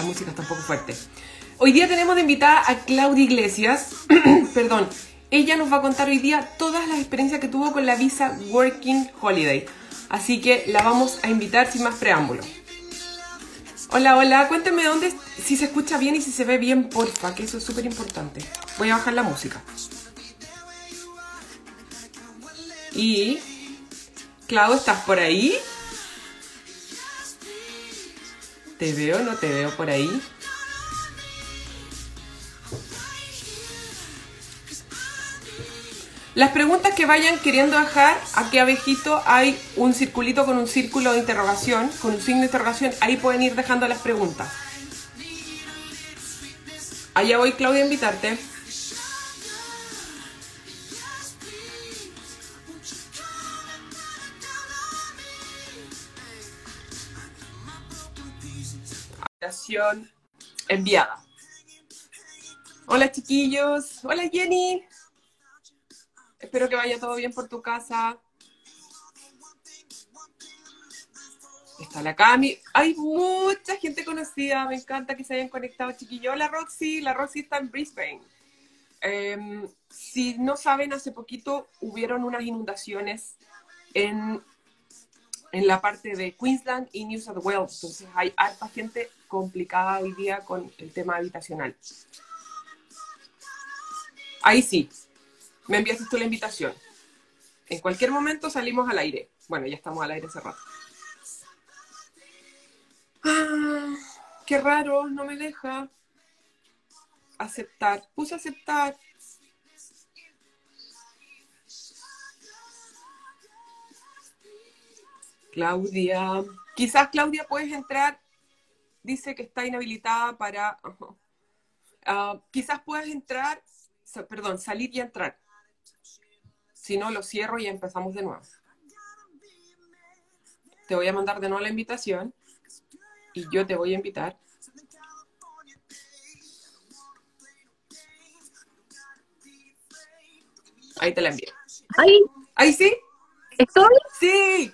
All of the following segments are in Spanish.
la música está un poco fuerte. Hoy día tenemos de invitada a Claudia Iglesias, perdón, ella nos va a contar hoy día todas las experiencias que tuvo con la visa Working Holiday. Así que la vamos a invitar sin más preámbulo. Hola, hola, cuéntenme dónde, si se escucha bien y si se ve bien, porfa, que eso es súper importante. Voy a bajar la música. Y... Clau, ¿estás por ahí? ¿Te veo no te veo por ahí? Las preguntas que vayan queriendo dejar, aquí abejito hay un circulito con un círculo de interrogación, con un signo de interrogación, ahí pueden ir dejando las preguntas. Allá voy Claudia a invitarte. Enviada. Hola chiquillos, hola Jenny. Espero que vaya todo bien por tu casa. Está la Cami. Hay mucha gente conocida. Me encanta que se hayan conectado, chiquillos. Hola Roxy. La Roxy está en Brisbane. Em, si no saben, hace poquito hubieron unas inundaciones en, en la parte de Queensland y New South Wales. Entonces hay harta gente complicada hoy día con el tema habitacional. Ahí sí, me enviaste tú la invitación. En cualquier momento salimos al aire. Bueno, ya estamos al aire hace rato. Ah, qué raro, no me deja aceptar. Puse aceptar. Claudia. Quizás Claudia puedes entrar. Dice que está inhabilitada para... Ah, quizás puedas entrar, perdón, salir y entrar. Si no, lo cierro y empezamos de nuevo. Te voy a mandar de nuevo la invitación y yo te voy a invitar. Ahí te la envío. ¿Ahí? ¿Ahí sí? ¿Estoy? Sí.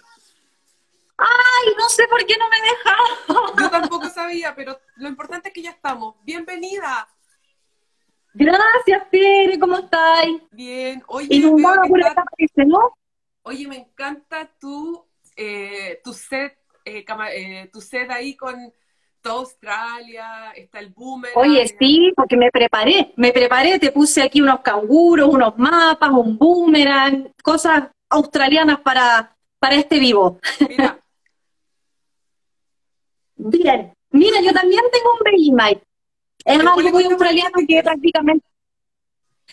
Ay, no sé por qué no me deja. Yo tampoco sabía, pero lo importante es que ya estamos. Bienvenida. Gracias, Tere, ¿cómo estáis? Bien. Oye, y por esta ¿no? Oye, me encanta tu, eh, tu set, eh, eh, tu set ahí con toda Australia, está el boomer. Oye, sí, porque me preparé, me preparé, te puse aquí unos canguros, unos mapas, un boomerang, cosas australianas para, para este vivo. Mira. Bien. Mira, yo también tengo un baby es algo muy australiano que prácticamente...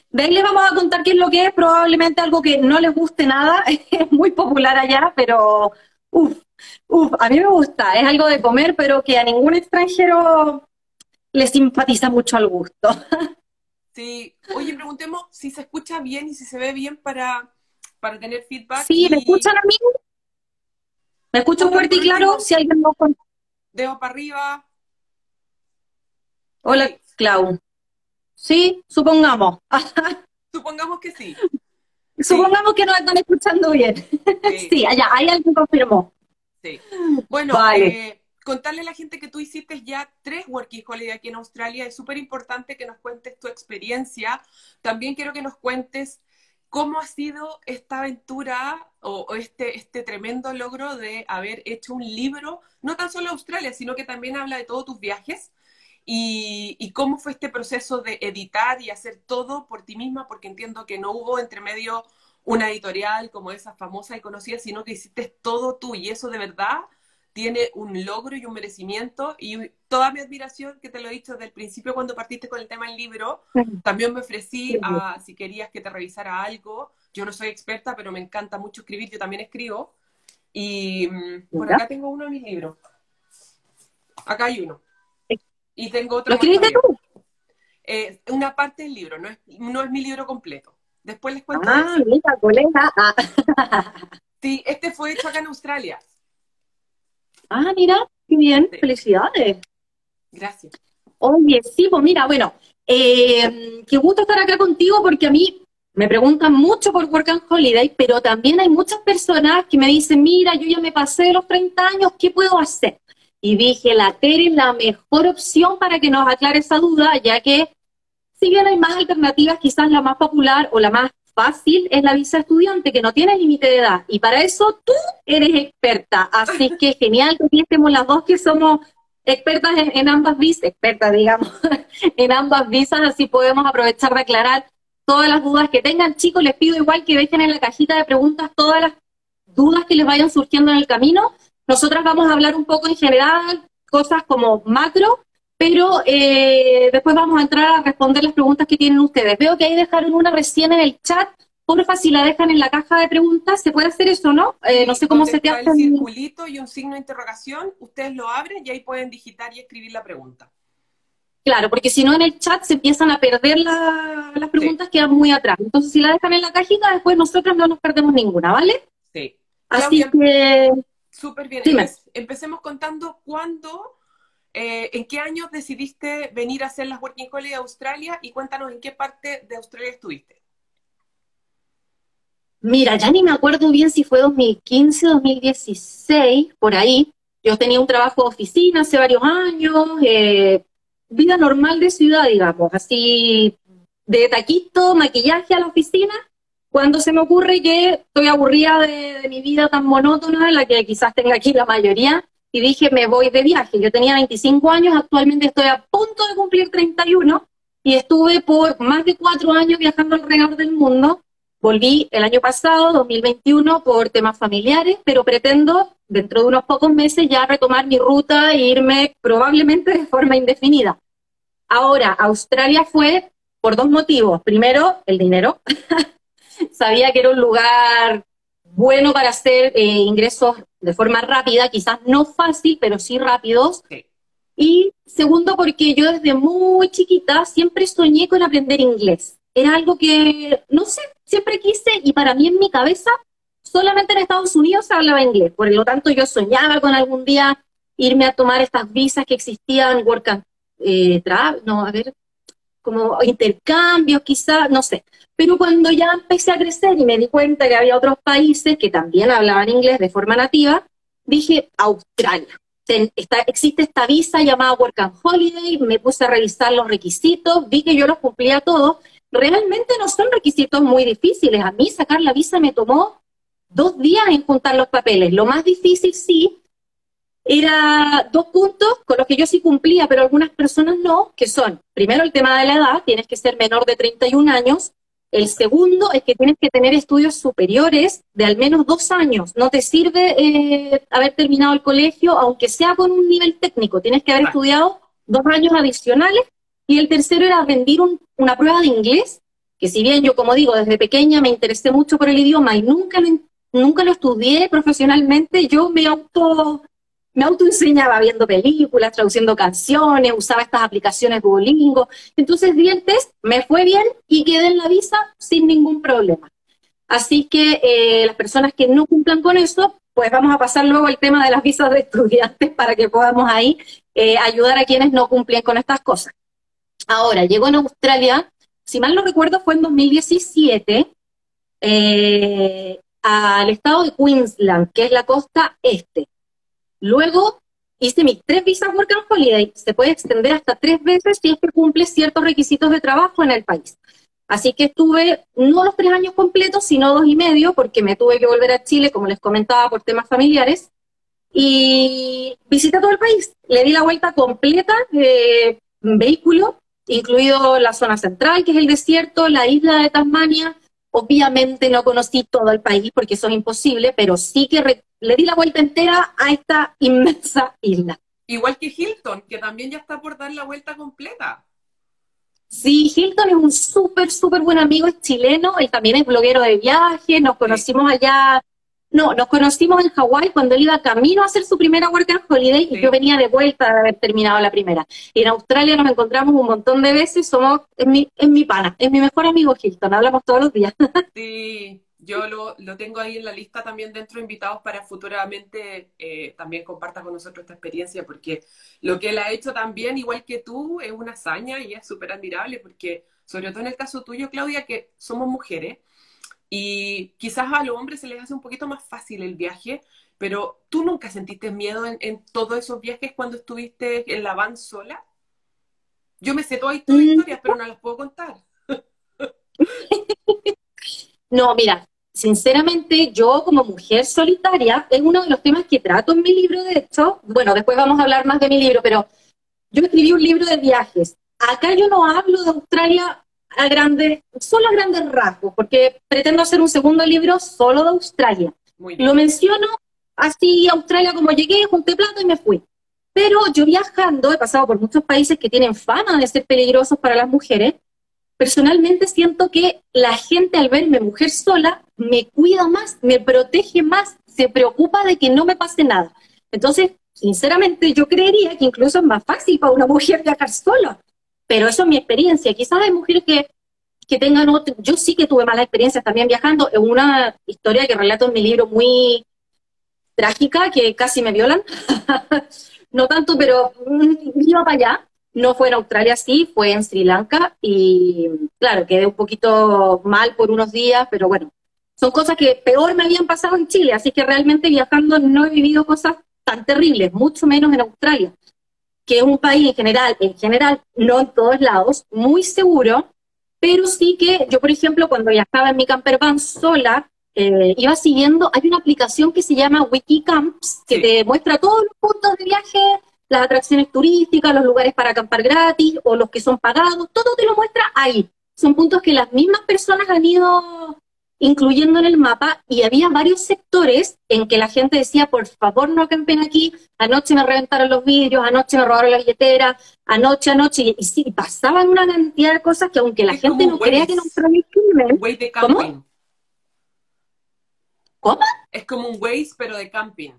De ahí les vamos a contar qué es lo que es, probablemente algo que no les guste nada, es muy popular allá, pero uff, uff, a mí me gusta, es algo de comer, pero que a ningún extranjero le simpatiza mucho al gusto. Sí, oye, preguntemos si se escucha bien y si se ve bien para, para tener feedback. Sí, ¿me escuchan a mí? ¿Me escucho fuerte y claro? Si alguien no... Dedo para arriba, Hola, Clau. Sí, supongamos. supongamos que sí. Supongamos que nos están escuchando bien. Sí, allá, ahí alguien confirmó. Sí. Bueno, eh, contarle a la gente que tú hiciste ya tres Working Holiday aquí en Australia. Es súper importante que nos cuentes tu experiencia. También quiero que nos cuentes cómo ha sido esta aventura o, este, este tremendo logro de haber hecho un libro, no tan solo Australia, sino que también habla de todos tus viajes y, cómo fue este proceso de editar y hacer todo por ti misma, porque entiendo que no hubo entre medio una editorial como esa famosa y conocida, sino que hiciste todo tú. Y eso de verdad tiene un logro y un merecimiento y toda mi admiración, que te lo he dicho desde el principio cuando partiste con el tema del libro, también me ofrecí a si querías que te revisara algo. Yo no soy experta, pero me encanta mucho escribir, yo también escribo. Y mm, por acá tengo uno de mis libros. Acá hay uno. Y tengo otro. ¿Lo escribiste tú? Eh, una parte del libro, no es, no es mi libro completo. Después les cuento. Ah, mira, colega. Ah. sí, este fue hecho acá en Australia. Ah, mira, qué bien, felicidades. Gracias. Oye, sí, pues mira, bueno, eh, qué gusto estar acá contigo porque a mí me preguntan mucho por Work and Holiday, pero también hay muchas personas que me dicen, mira, yo ya me pasé los 30 años, ¿qué puedo hacer? y dije, la Tere es la mejor opción para que nos aclare esa duda, ya que si bien hay más alternativas, quizás la más popular o la más fácil es la visa estudiante, que no tiene límite de edad. Y para eso tú eres experta. Así que genial que estemos las dos que somos expertas en, ambas visas, expertas, digamos, en ambas visas, así podemos aprovechar de aclarar todas las dudas que tengan. Chicos, les pido igual que dejen en la cajita de preguntas todas las dudas que les vayan surgiendo en el camino. Nosotras vamos a hablar un poco en general, cosas como macro, pero eh, después vamos a entrar a responder las preguntas que tienen ustedes. Veo que ahí dejaron una recién en el chat. Porfa, si la dejan en la caja de preguntas, ¿se puede hacer eso, no? Eh, no sé cómo se te hace. un circulito y un signo de interrogación, ustedes lo abren y ahí pueden digitar y escribir la pregunta. Claro, porque si no en el chat se empiezan a perder las preguntas, quedan muy atrás. Entonces, si la dejan en la cajita, después nosotros no nos perdemos ninguna, ¿vale? Sí. Así que... Súper bien. Empecemos contando cuándo, eh, en qué año decidiste venir a hacer las Working Holiday a Australia y cuéntanos en qué parte de Australia estuviste. Mira, ya ni me acuerdo bien si fue 2015, 2016, por ahí. Yo tenía un trabajo de oficina hace varios años, eh, vida normal de ciudad, digamos, así de taquito, maquillaje a la oficina, cuando se me ocurre que estoy aburrida de, mi vida tan monótona, la que quizás tenga aquí la mayoría, y dije, me voy de viaje. Yo tenía 25 años, actualmente estoy a punto de cumplir 31, y estuve por más de cuatro años viajando alrededor del mundo. Volví el año pasado, 2021, por temas familiares, pero pretendo dentro de unos pocos meses ya retomar mi ruta e irme probablemente de forma indefinida. Ahora, Australia fue por dos motivos. Primero, el dinero. Sabía que era un lugar bueno para hacer eh, ingresos de forma rápida, quizás no fácil, pero sí rápidos. Y segundo, porque yo desde muy chiquita siempre soñé con aprender inglés. Era algo que, no sé, siempre quise y para mí en mi cabeza solamente en Estados Unidos se hablaba inglés. Por lo tanto, yo soñaba con algún día irme a tomar estas visas que existían, work and eh, no, a ver, como intercambios quizás, no sé. Pero cuando ya empecé a crecer y me di cuenta que había otros países que también hablaban inglés de forma nativa, dije Australia. existe esta visa llamada Work and Holiday, me puse a revisar los requisitos, vi que yo los cumplía todos. Realmente no son requisitos muy difíciles. A mí sacar la visa me tomó dos días en juntar los papeles. Lo más difícil sí era dos puntos con los que yo sí cumplía, pero algunas personas no, que son, primero el tema de la edad, tienes que ser menor de 31 años, el segundo es que tienes que tener estudios superiores de al menos dos años. No te sirve eh, haber terminado el colegio, aunque sea con un nivel técnico. Tienes que haber estudiado dos años adicionales. Y el tercero era rendir una prueba de inglés, que si bien yo, como digo, desde pequeña me interesé mucho por el idioma y nunca nunca lo estudié profesionalmente, yo me auto me autoenseñaba viendo películas, traduciendo canciones, usaba estas aplicaciones Duolingo. Entonces di el test, me fue bien y quedé en la visa sin ningún problema. Así que eh, las personas que no cumplan con eso, pues vamos a pasar luego al tema de las visas de estudiantes para que podamos ahí eh, ayudar a quienes no cumplen con estas cosas. Ahora, llegó en Australia, si mal no recuerdo, fue en 2017, eh, al estado de Queensland, que es la costa este. Luego hice mis tres visas Work and Holiday. Se puede extender hasta tres veces si es que cumple ciertos requisitos de trabajo en el país. Así que estuve no los tres años completos, sino dos y medio, porque me tuve que volver a Chile, como les comentaba, por temas familiares. Y visité todo el país. Le di la vuelta completa de vehículo, incluido la zona central, que es el desierto, la isla de Tasmania. Obviamente no conocí todo el país porque eso es imposible, pero sí que le di la vuelta entera a esta inmensa isla. Igual que Hilton, que también ya está por dar la vuelta completa. Sí, Hilton es un súper, súper buen amigo, es chileno, él también es bloguero de viaje, nos conocimos allá, no, nos conocimos en Hawái cuando él iba camino a hacer su primera Work and Holiday y yo venía de vuelta de haber terminado la primera. Y en Australia nos encontramos un montón de veces, somos, es mi, es mi pana, es mi mejor amigo Hilton, hablamos todos los días. Sí, yo lo, lo, tengo ahí en la lista también dentro de invitados para futuramente eh, también comparta con nosotros esta experiencia, porque lo que él ha hecho también, igual que tú, es una hazaña y es súper admirable, porque sobre todo en el caso tuyo, Claudia, que somos mujeres y quizás a los hombres se les hace un poquito más fácil el viaje. pero ¿tú nunca sentiste miedo en, todos esos viajes cuando estuviste en la van sola? Yo me sé todas tus mm. historias, pero no las puedo contar. no, mira, sinceramente yo como mujer solitaria es uno de los temas que trato en mi libro, de hecho, bueno, después vamos a hablar más de mi libro, pero yo escribí un libro de viajes. Acá yo no hablo de Australia a grandes, solo a grandes rasgos, porque pretendo hacer un segundo libro solo de Australia. Lo menciono así, Australia como llegué, junté plata y me fui. Pero yo viajando, he pasado por muchos países que tienen fama de ser peligrosos para las mujeres, personalmente siento que la gente al verme mujer sola me cuida más, me protege más, se preocupa de que no me pase nada. Entonces, sinceramente, yo creería que incluso es más fácil para una mujer viajar sola. Pero eso es mi experiencia. Quizás hay mujeres que, que tengan otro... Yo sí que tuve malas experiencias también viajando. Es una historia que relato en mi libro muy trágica, que casi me violan. no tanto, pero mm, iba para allá. No fue en Australia, sí, fue en Sri Lanka y claro, quedé un poquito mal por unos días, pero bueno, son cosas que peor me habían pasado en Chile, así que realmente viajando no he vivido cosas tan terribles, mucho menos en Australia, que es un país en general, en general, no en todos lados, muy seguro, pero sí que yo, por ejemplo, cuando viajaba en mi camper van sola, eh, iba siguiendo, hay una aplicación que se llama Wikicamps, que te muestra todos los puntos de viaje las atracciones turísticas, los lugares para acampar gratis o los que son pagados, todo te lo muestra ahí. Son puntos que las mismas personas han ido incluyendo en el mapa y había varios sectores en que la gente decía, por favor no acampen aquí, anoche me reventaron los vidrios, anoche me robaron la billetera, anoche, anoche, y, sí, pasaban una cantidad de cosas que aunque la gente no crea que no un crimen... ¿Cómo? ¿Cómo? Es como un Waze, pero de camping.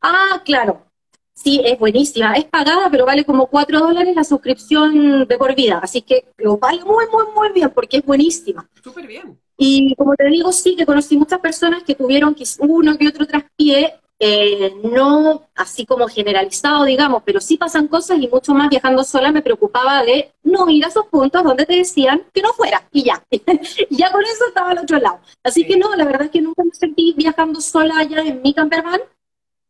Ah, claro. Sí, es buenísima. Es pagada, pero vale como 4 dólares la suscripción de por vida. Así que lo vale muy, muy, muy bien porque es buenísima. Súper bien. Y como te digo, sí que conocí muchas personas que tuvieron uno que otro traspié, eh, no así como generalizado, digamos, pero sí pasan cosas y mucho más viajando sola me preocupaba de no ir a esos puntos donde te decían que no fuera y ya. y ya con eso estaba al otro lado. Así que no, la verdad es que nunca me sentí viajando sola allá en mi campervan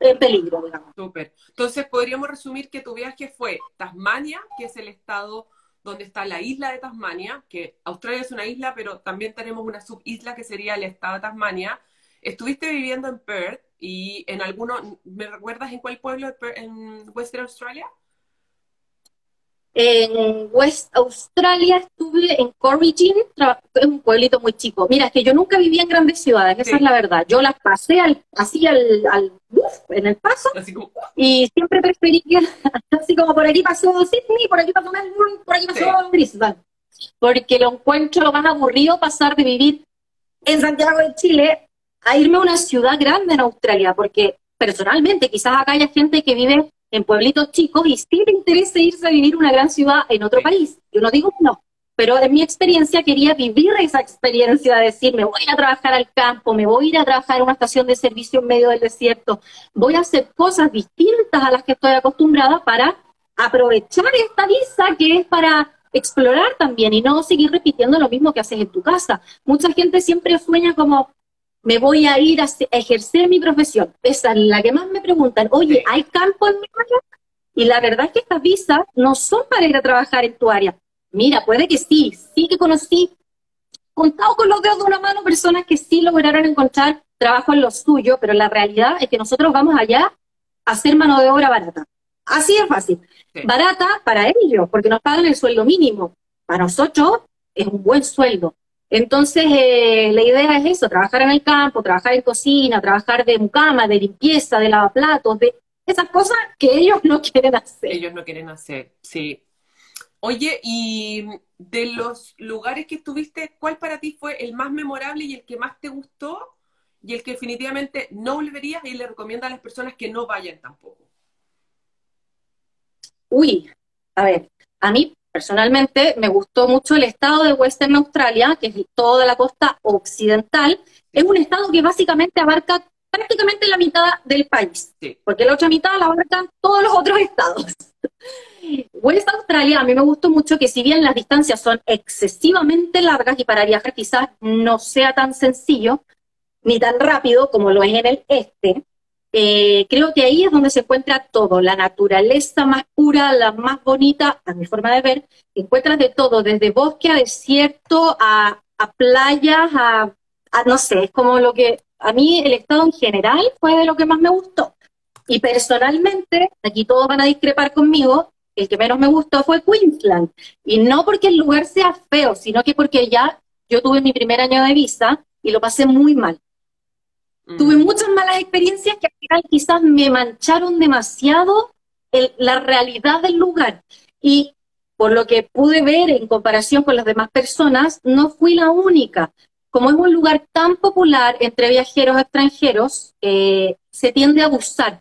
en peligro, digamos. Súper. Entonces, podríamos resumir que tu viaje fue Tasmania, que es el estado donde está la isla de Tasmania, que Australia es una isla, pero también tenemos una subisla que sería el estado de Tasmania. Estuviste viviendo en Perth y en alguno, ¿me recuerdas en cuál pueblo en Western Australia? En West Australia estuve en Corrigin, es un pueblito muy chico. Mira, es que yo nunca vivía en grandes ciudades, esa es la verdad. Yo las pasé al, así al, al en el paso y siempre preferí que, así como por aquí pasó Sydney, por aquí pasó Melbourne, por aquí pasó Brisbane. Porque lo encuentro lo más aburrido pasar de vivir en Santiago de Chile a irme a una ciudad grande en Australia, porque personalmente quizás acá haya gente que vive en pueblitos chicos y sí te interesa irse a vivir una gran ciudad en otro país. Yo no digo que no, pero en mi experiencia quería vivir esa experiencia de decir, me voy a trabajar al campo, me voy a ir a trabajar en una estación de servicio en medio del desierto, voy a hacer cosas distintas a las que estoy acostumbrada para aprovechar esta visa que es para explorar también y no seguir repitiendo lo mismo que haces en tu casa. Mucha gente siempre sueña como, me voy a ir a ejercer mi profesión. Esa es la que más me preguntan, oye, ¿hay campo en mi área? Y la verdad es que estas visas no son para ir a trabajar en tu área. Mira, puede que sí, sí que conocí, contado con los dedos de una mano, personas que sí lograron encontrar trabajo en lo suyo, pero la realidad es que nosotros vamos allá a hacer mano de obra barata. Así es fácil. Barata para ellos, porque nos pagan el sueldo mínimo. Para nosotros es un buen sueldo. Entonces, eh, la idea es eso, trabajar en el campo, trabajar en cocina, trabajar de mucama, de limpieza, de lavaplatos, de esas cosas que ellos no quieren hacer. Ellos no quieren hacer, sí. Oye, y de los lugares que estuviste, ¿cuál para ti fue el más memorable y el que más te gustó? Y el que definitivamente no volverías y le recomienda a las personas que no vayan tampoco. Uy, a ver, a mí Personalmente me gustó mucho el estado de Western Australia, que es toda la costa occidental. Es un estado que básicamente abarca prácticamente la mitad del país, porque la otra mitad la abarcan todos los otros estados. West Australia a mí me gustó mucho que si bien las distancias son excesivamente largas y para viajar quizás no sea tan sencillo, ni tan rápido como lo es en el este, eh, creo que ahí es donde se encuentra todo, la naturaleza más pura, la más bonita, a mi forma de ver, encuentras de todo, desde bosque a desierto, a, playas, a, no sé, es como lo que, a mí el estado en general fue de lo que más me gustó. Y personalmente, aquí todos van a discrepar conmigo, el que menos me gustó fue Queensland. Y no porque el lugar sea feo, sino que porque ya yo tuve mi primer año de visa y lo pasé muy mal. Tuve mm. muchas malas experiencias que al final quizás me mancharon demasiado la realidad del lugar. Y por lo que pude ver en comparación con las demás personas, no fui la única. Como es un lugar tan popular entre viajeros extranjeros, eh, se tiende a abusar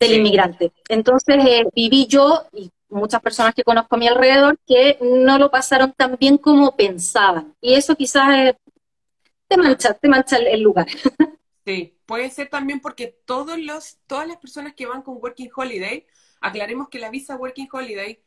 del inmigrante. Entonces eh, viví yo y muchas personas que conozco a mi alrededor que no lo pasaron tan bien como pensaban. Y eso quizás es te mancha, te mancha el, lugar. Sí, puede ser también porque todos los, todas las personas que van con Working Holiday, aclaremos que la visa Working Holiday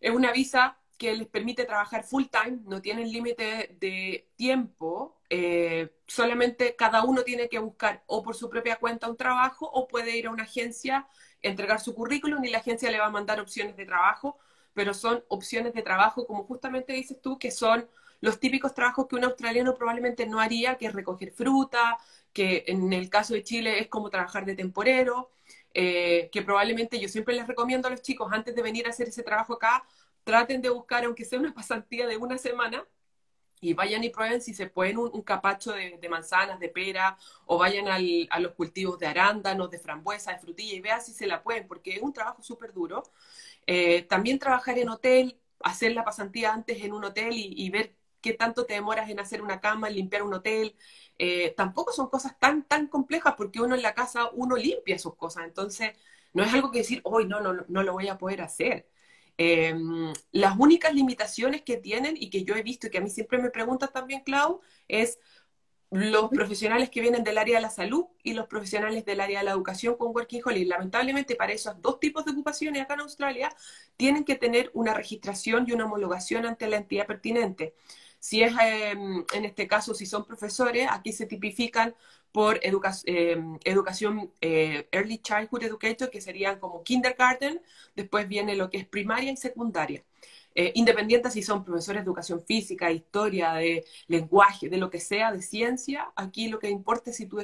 es una visa que les permite trabajar full time, no tienen límite de tiempo, eh, solamente cada uno tiene que buscar o por su propia cuenta un trabajo o puede ir a una agencia, entregar su currículum y la agencia le va a mandar opciones de trabajo, pero son opciones de trabajo, como justamente dices tú, que son los típicos trabajos que un australiano probablemente no haría, que es recoger fruta, que en el caso de Chile es como trabajar de temporero, eh, que probablemente yo siempre les recomiendo a los chicos, antes de venir a hacer ese trabajo acá, traten de buscar, aunque sea una pasantía de una semana, y vayan y prueben si se pueden un, capacho de, manzanas, de pera, o vayan a los cultivos de arándanos, de frambuesa, de frutilla, y vean si se la pueden, porque es un trabajo súper duro. Eh, también trabajar en hotel, hacer la pasantía antes en un hotel y ver qué tanto te demoras en hacer una cama, en limpiar un hotel. Eh, tampoco son cosas tan, tan complejas porque uno en la casa, uno limpia sus cosas. Entonces, no es algo que decir, hoy no, no, no lo voy a poder hacer. Em, las únicas limitaciones que tienen y que yo he visto y que a mí siempre me preguntan también, Clau, es los profesionales que vienen del área de la salud y los profesionales del área de la educación con Working Holiday. Lamentablemente, para esos dos tipos de ocupaciones acá en Australia, tienen que tener una registración y una homologación ante la entidad pertinente. Si es, em, en este caso, si son profesores, aquí se tipifican por em, educación eh, Early Childhood Educator, que serían como kindergarten, después viene lo que es primaria y secundaria. Eh, independiente si son profesores de educación física, historia, de lenguaje, de lo que sea, de ciencia, aquí lo que importa es si tú,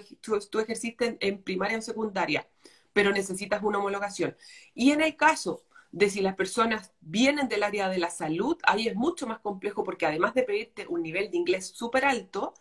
tú, ejerciste en primaria o secundaria, pero necesitas una homologación. Y en el caso de si las personas vienen del área de la salud, ahí es mucho más complejo porque además de pedirte un nivel de inglés súper alto,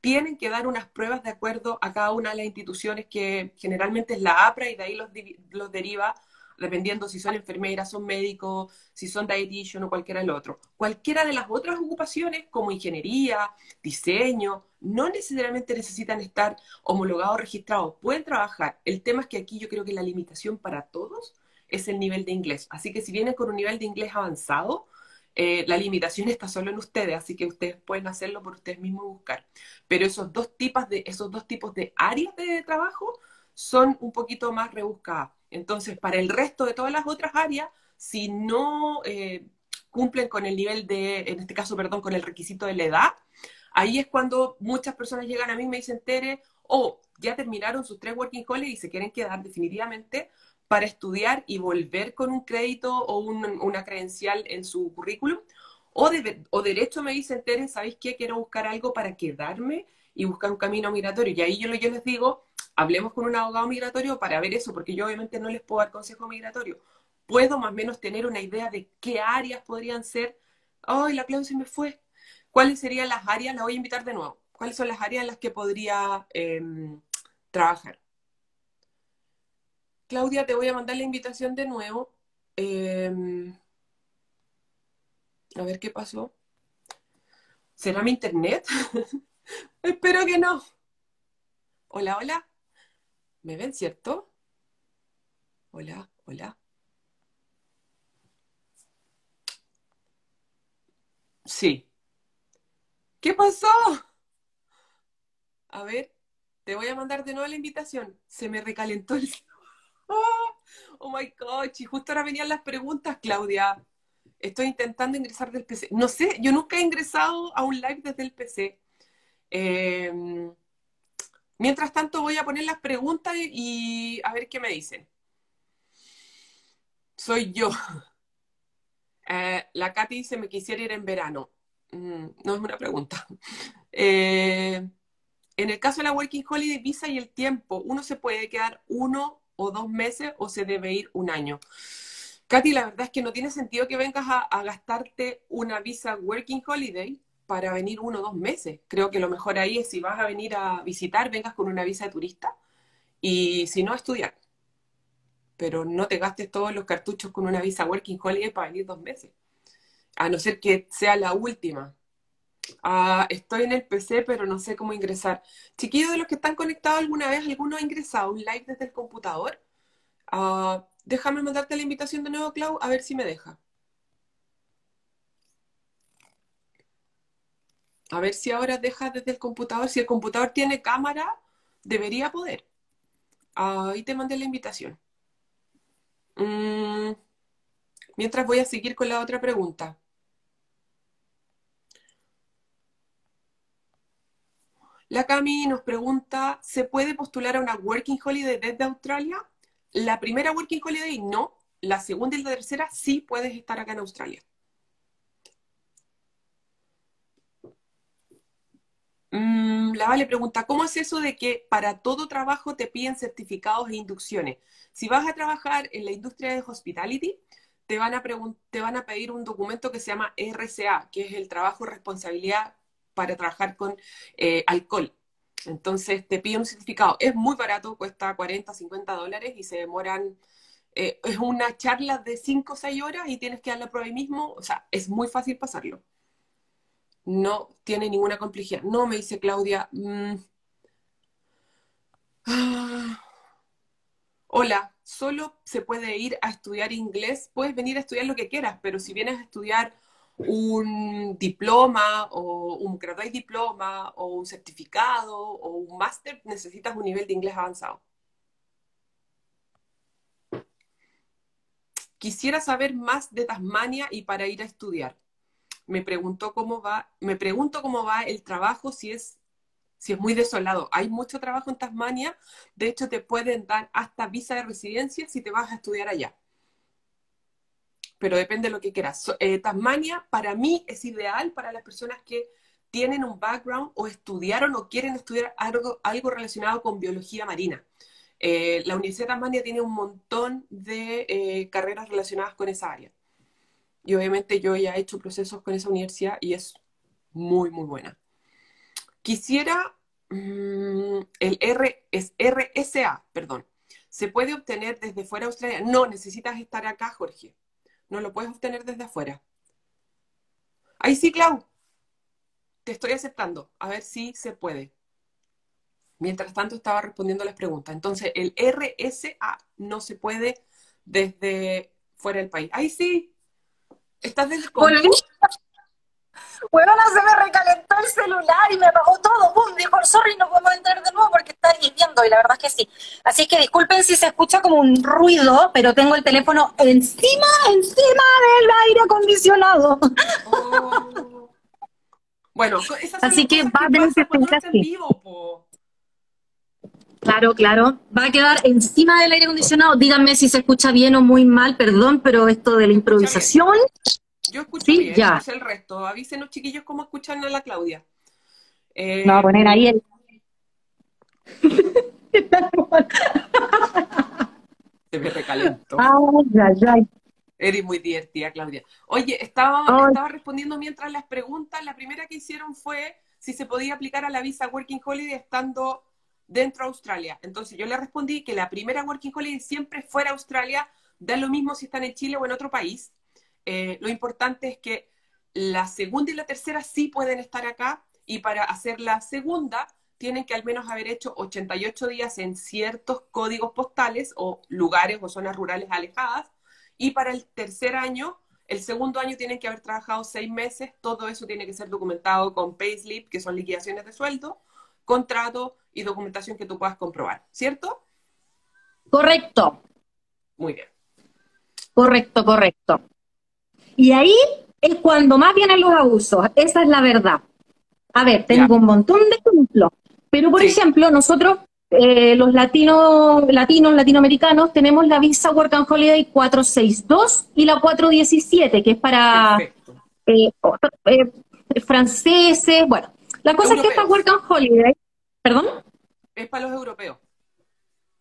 tienen que dar unas pruebas de acuerdo a cada una de las instituciones que generalmente es la APRA y de ahí los, los deriva dependiendo si son enfermeras, son médicos, si son dietitian o cualquiera del otro. Cualquiera de las otras ocupaciones, como ingeniería, diseño, no necesariamente necesitan estar homologados, registrados, pueden trabajar. El tema es que aquí yo creo que la limitación para todos es el nivel de inglés. Así que si vienen con un nivel de inglés avanzado, eh, la limitación está solo en ustedes, así que ustedes pueden hacerlo por ustedes mismos buscar. Pero esos dos tipos de, esos dos tipos de áreas de trabajo son un poquito más rebuscadas. Entonces, para el resto de todas las otras áreas, si no eh, cumplen con el nivel de, en este caso, perdón, con el requisito de la edad, ahí es cuando muchas personas llegan a mí y me dicen, Tere, o ya terminaron sus tres working holidays y se quieren quedar definitivamente, para estudiar y volver con un crédito o una credencial en su currículum. O, de, derecho me dicen, Tere, ¿sabéis qué? Quiero buscar algo para quedarme y buscar un camino migratorio. Y ahí yo, les digo, hablemos con un abogado migratorio para ver eso, porque yo obviamente no les puedo dar consejo migratorio. Puedo más o menos tener una idea de qué áreas podrían ser. ¡Ay, la clave se me fue! ¿Cuáles serían las áreas? La voy a invitar de nuevo. ¿Cuáles son las áreas en las que podría em, trabajar? Claudia, te voy a mandar la invitación de nuevo. Em, a ver qué pasó. ¿Será mi internet? Espero que no. Hola, hola. ¿Me ven, cierto? Hola, hola. Sí. ¿Qué pasó? A ver, te voy a mandar de nuevo la invitación. Se me recalentó el oh my God, y justo ahora venían las preguntas, Claudia. Estoy intentando ingresar del PC. No sé, yo nunca he ingresado a un live desde el PC. Em, Mientras tanto, voy a poner las preguntas y a ver qué me dicen. Soy yo. Eh, la Katy dice, me quisiera ir en verano. Mm, no es una pregunta. Eh, en el caso de la Working Holiday Visa y el tiempo, uno se puede quedar uno o dos meses o se debe ir un año. Katy, la verdad es que no tiene sentido que vengas a, gastarte una visa Working Holiday para venir uno o dos meses. Creo que lo mejor ahí es si vas a venir a visitar, vengas con una visa de turista y si no, estudiar. Pero no te gastes todos los cartuchos con una visa Working Holiday para venir dos meses. A no ser que sea la última. Estoy en el PC, pero no sé cómo ingresar. Chiquillos de los que están conectados alguna vez, ¿alguno ha ingresado un live desde el computador? Ah, déjame mandarte la invitación de nuevo, Clau, a ver si me deja. A ver si ahora deja desde el computador. Si el computador tiene cámara, debería poder. Ahí te mandé la invitación. Mm, mientras voy a seguir con la otra pregunta. La Cami nos pregunta, ¿se puede postular a una Working Holiday desde Australia? La primera Working Holiday no, la segunda y la tercera sí puedes estar acá en Australia. Mm, la Vale pregunta, ¿cómo es eso de que para todo trabajo te piden certificados e inducciones? Si vas a trabajar en la industria de hospitality, te van a, te van a pedir un documento que se llama RCA, que es el trabajo responsabilidad para trabajar con eh, alcohol. Entonces te pide un certificado. Es muy barato, cuesta 40, 50 dólares y se demoran, eh, es una charla de 5 o 6 horas y tienes que dar la prueba ahí mismo. O sea, es muy fácil pasarlo. No tiene ninguna complejidad. No, me dice Claudia. Mm, ah, hola, solo se puede ir a estudiar inglés. Puedes venir a estudiar lo que quieras, pero si vienes a estudiar un diploma o un graduate diploma o un certificado o un máster, necesitas un nivel de inglés avanzado. Quisiera saber más de Tasmania y para ir a estudiar. Me preguntó cómo va, me pregunto cómo va el trabajo si es si es muy desolado. Hay mucho trabajo en Tasmania, de hecho te pueden dar hasta visa de residencia si te vas a estudiar allá pero depende de lo que quieras. Eh, Tasmania para mí es ideal para las personas que tienen un background o estudiaron o quieren estudiar algo, algo relacionado con biología marina. Eh, la Universidad de Tasmania tiene un montón de eh, carreras relacionadas con esa área. Y obviamente yo ya he hecho procesos con esa universidad y es muy, muy buena. Quisiera, mm, el R es RSA, perdón. ¿Se puede obtener desde fuera de Australia? No, necesitas estar acá, Jorge. No lo puedes obtener desde afuera. Ahí sí, Clau. Te estoy aceptando. A ver si se puede. Mientras tanto estaba respondiendo las preguntas. Entonces, el RSA no se puede desde fuera del país. Ahí sí. Estás desde bueno, se me recalentó el celular y me apagó todo. ¡Pum! Dijo, sorry, no podemos entrar de nuevo porque está viviendo. Y la verdad es que sí. Así que disculpen si se escucha como un ruido, pero tengo el teléfono encima, encima del aire acondicionado. Oh. Bueno, así que va a tener que escuchar así. Claro, claro. Va a quedar encima del aire acondicionado. Díganme si se escucha bien o muy mal, perdón, pero esto de la improvisación yo escucho sí, bien, ya. el resto. Avísenos, chiquillos, cómo escuchan a la Claudia. Eh, no, a poner ahí el... Se me recalentó. Ay, ay, ay. Eres muy divertida, Claudia. Oye, estaba, estaba respondiendo mientras las preguntas. La primera que hicieron fue si se podía aplicar a la visa Working Holiday estando dentro de Australia. Entonces yo le respondí que la primera Working Holiday siempre fuera Australia, da lo mismo si están en Chile o en otro país. Eh, lo importante es que la segunda y la tercera sí pueden estar acá y para hacer la segunda tienen que al menos haber hecho 88 días en ciertos códigos postales o lugares o zonas rurales alejadas y para el tercer año, el segundo año tienen que haber trabajado seis meses, todo eso tiene que ser documentado con payslip, que son liquidaciones de sueldo, contrato y documentación que tú puedas comprobar, ¿cierto? Correcto. Muy bien. Correcto, correcto. Y ahí es cuando más vienen los abusos, esa es la verdad. A ver, tengo un montón de ejemplos. Pero, por ejemplo, nosotros, eh, los latinos, latinos, latinoamericanos, tenemos la visa Work and Holiday 462 y la 417, que es para eh, eh, franceses, bueno. La cosa es que esta Work and Holiday, ¿perdón? Es para los europeos.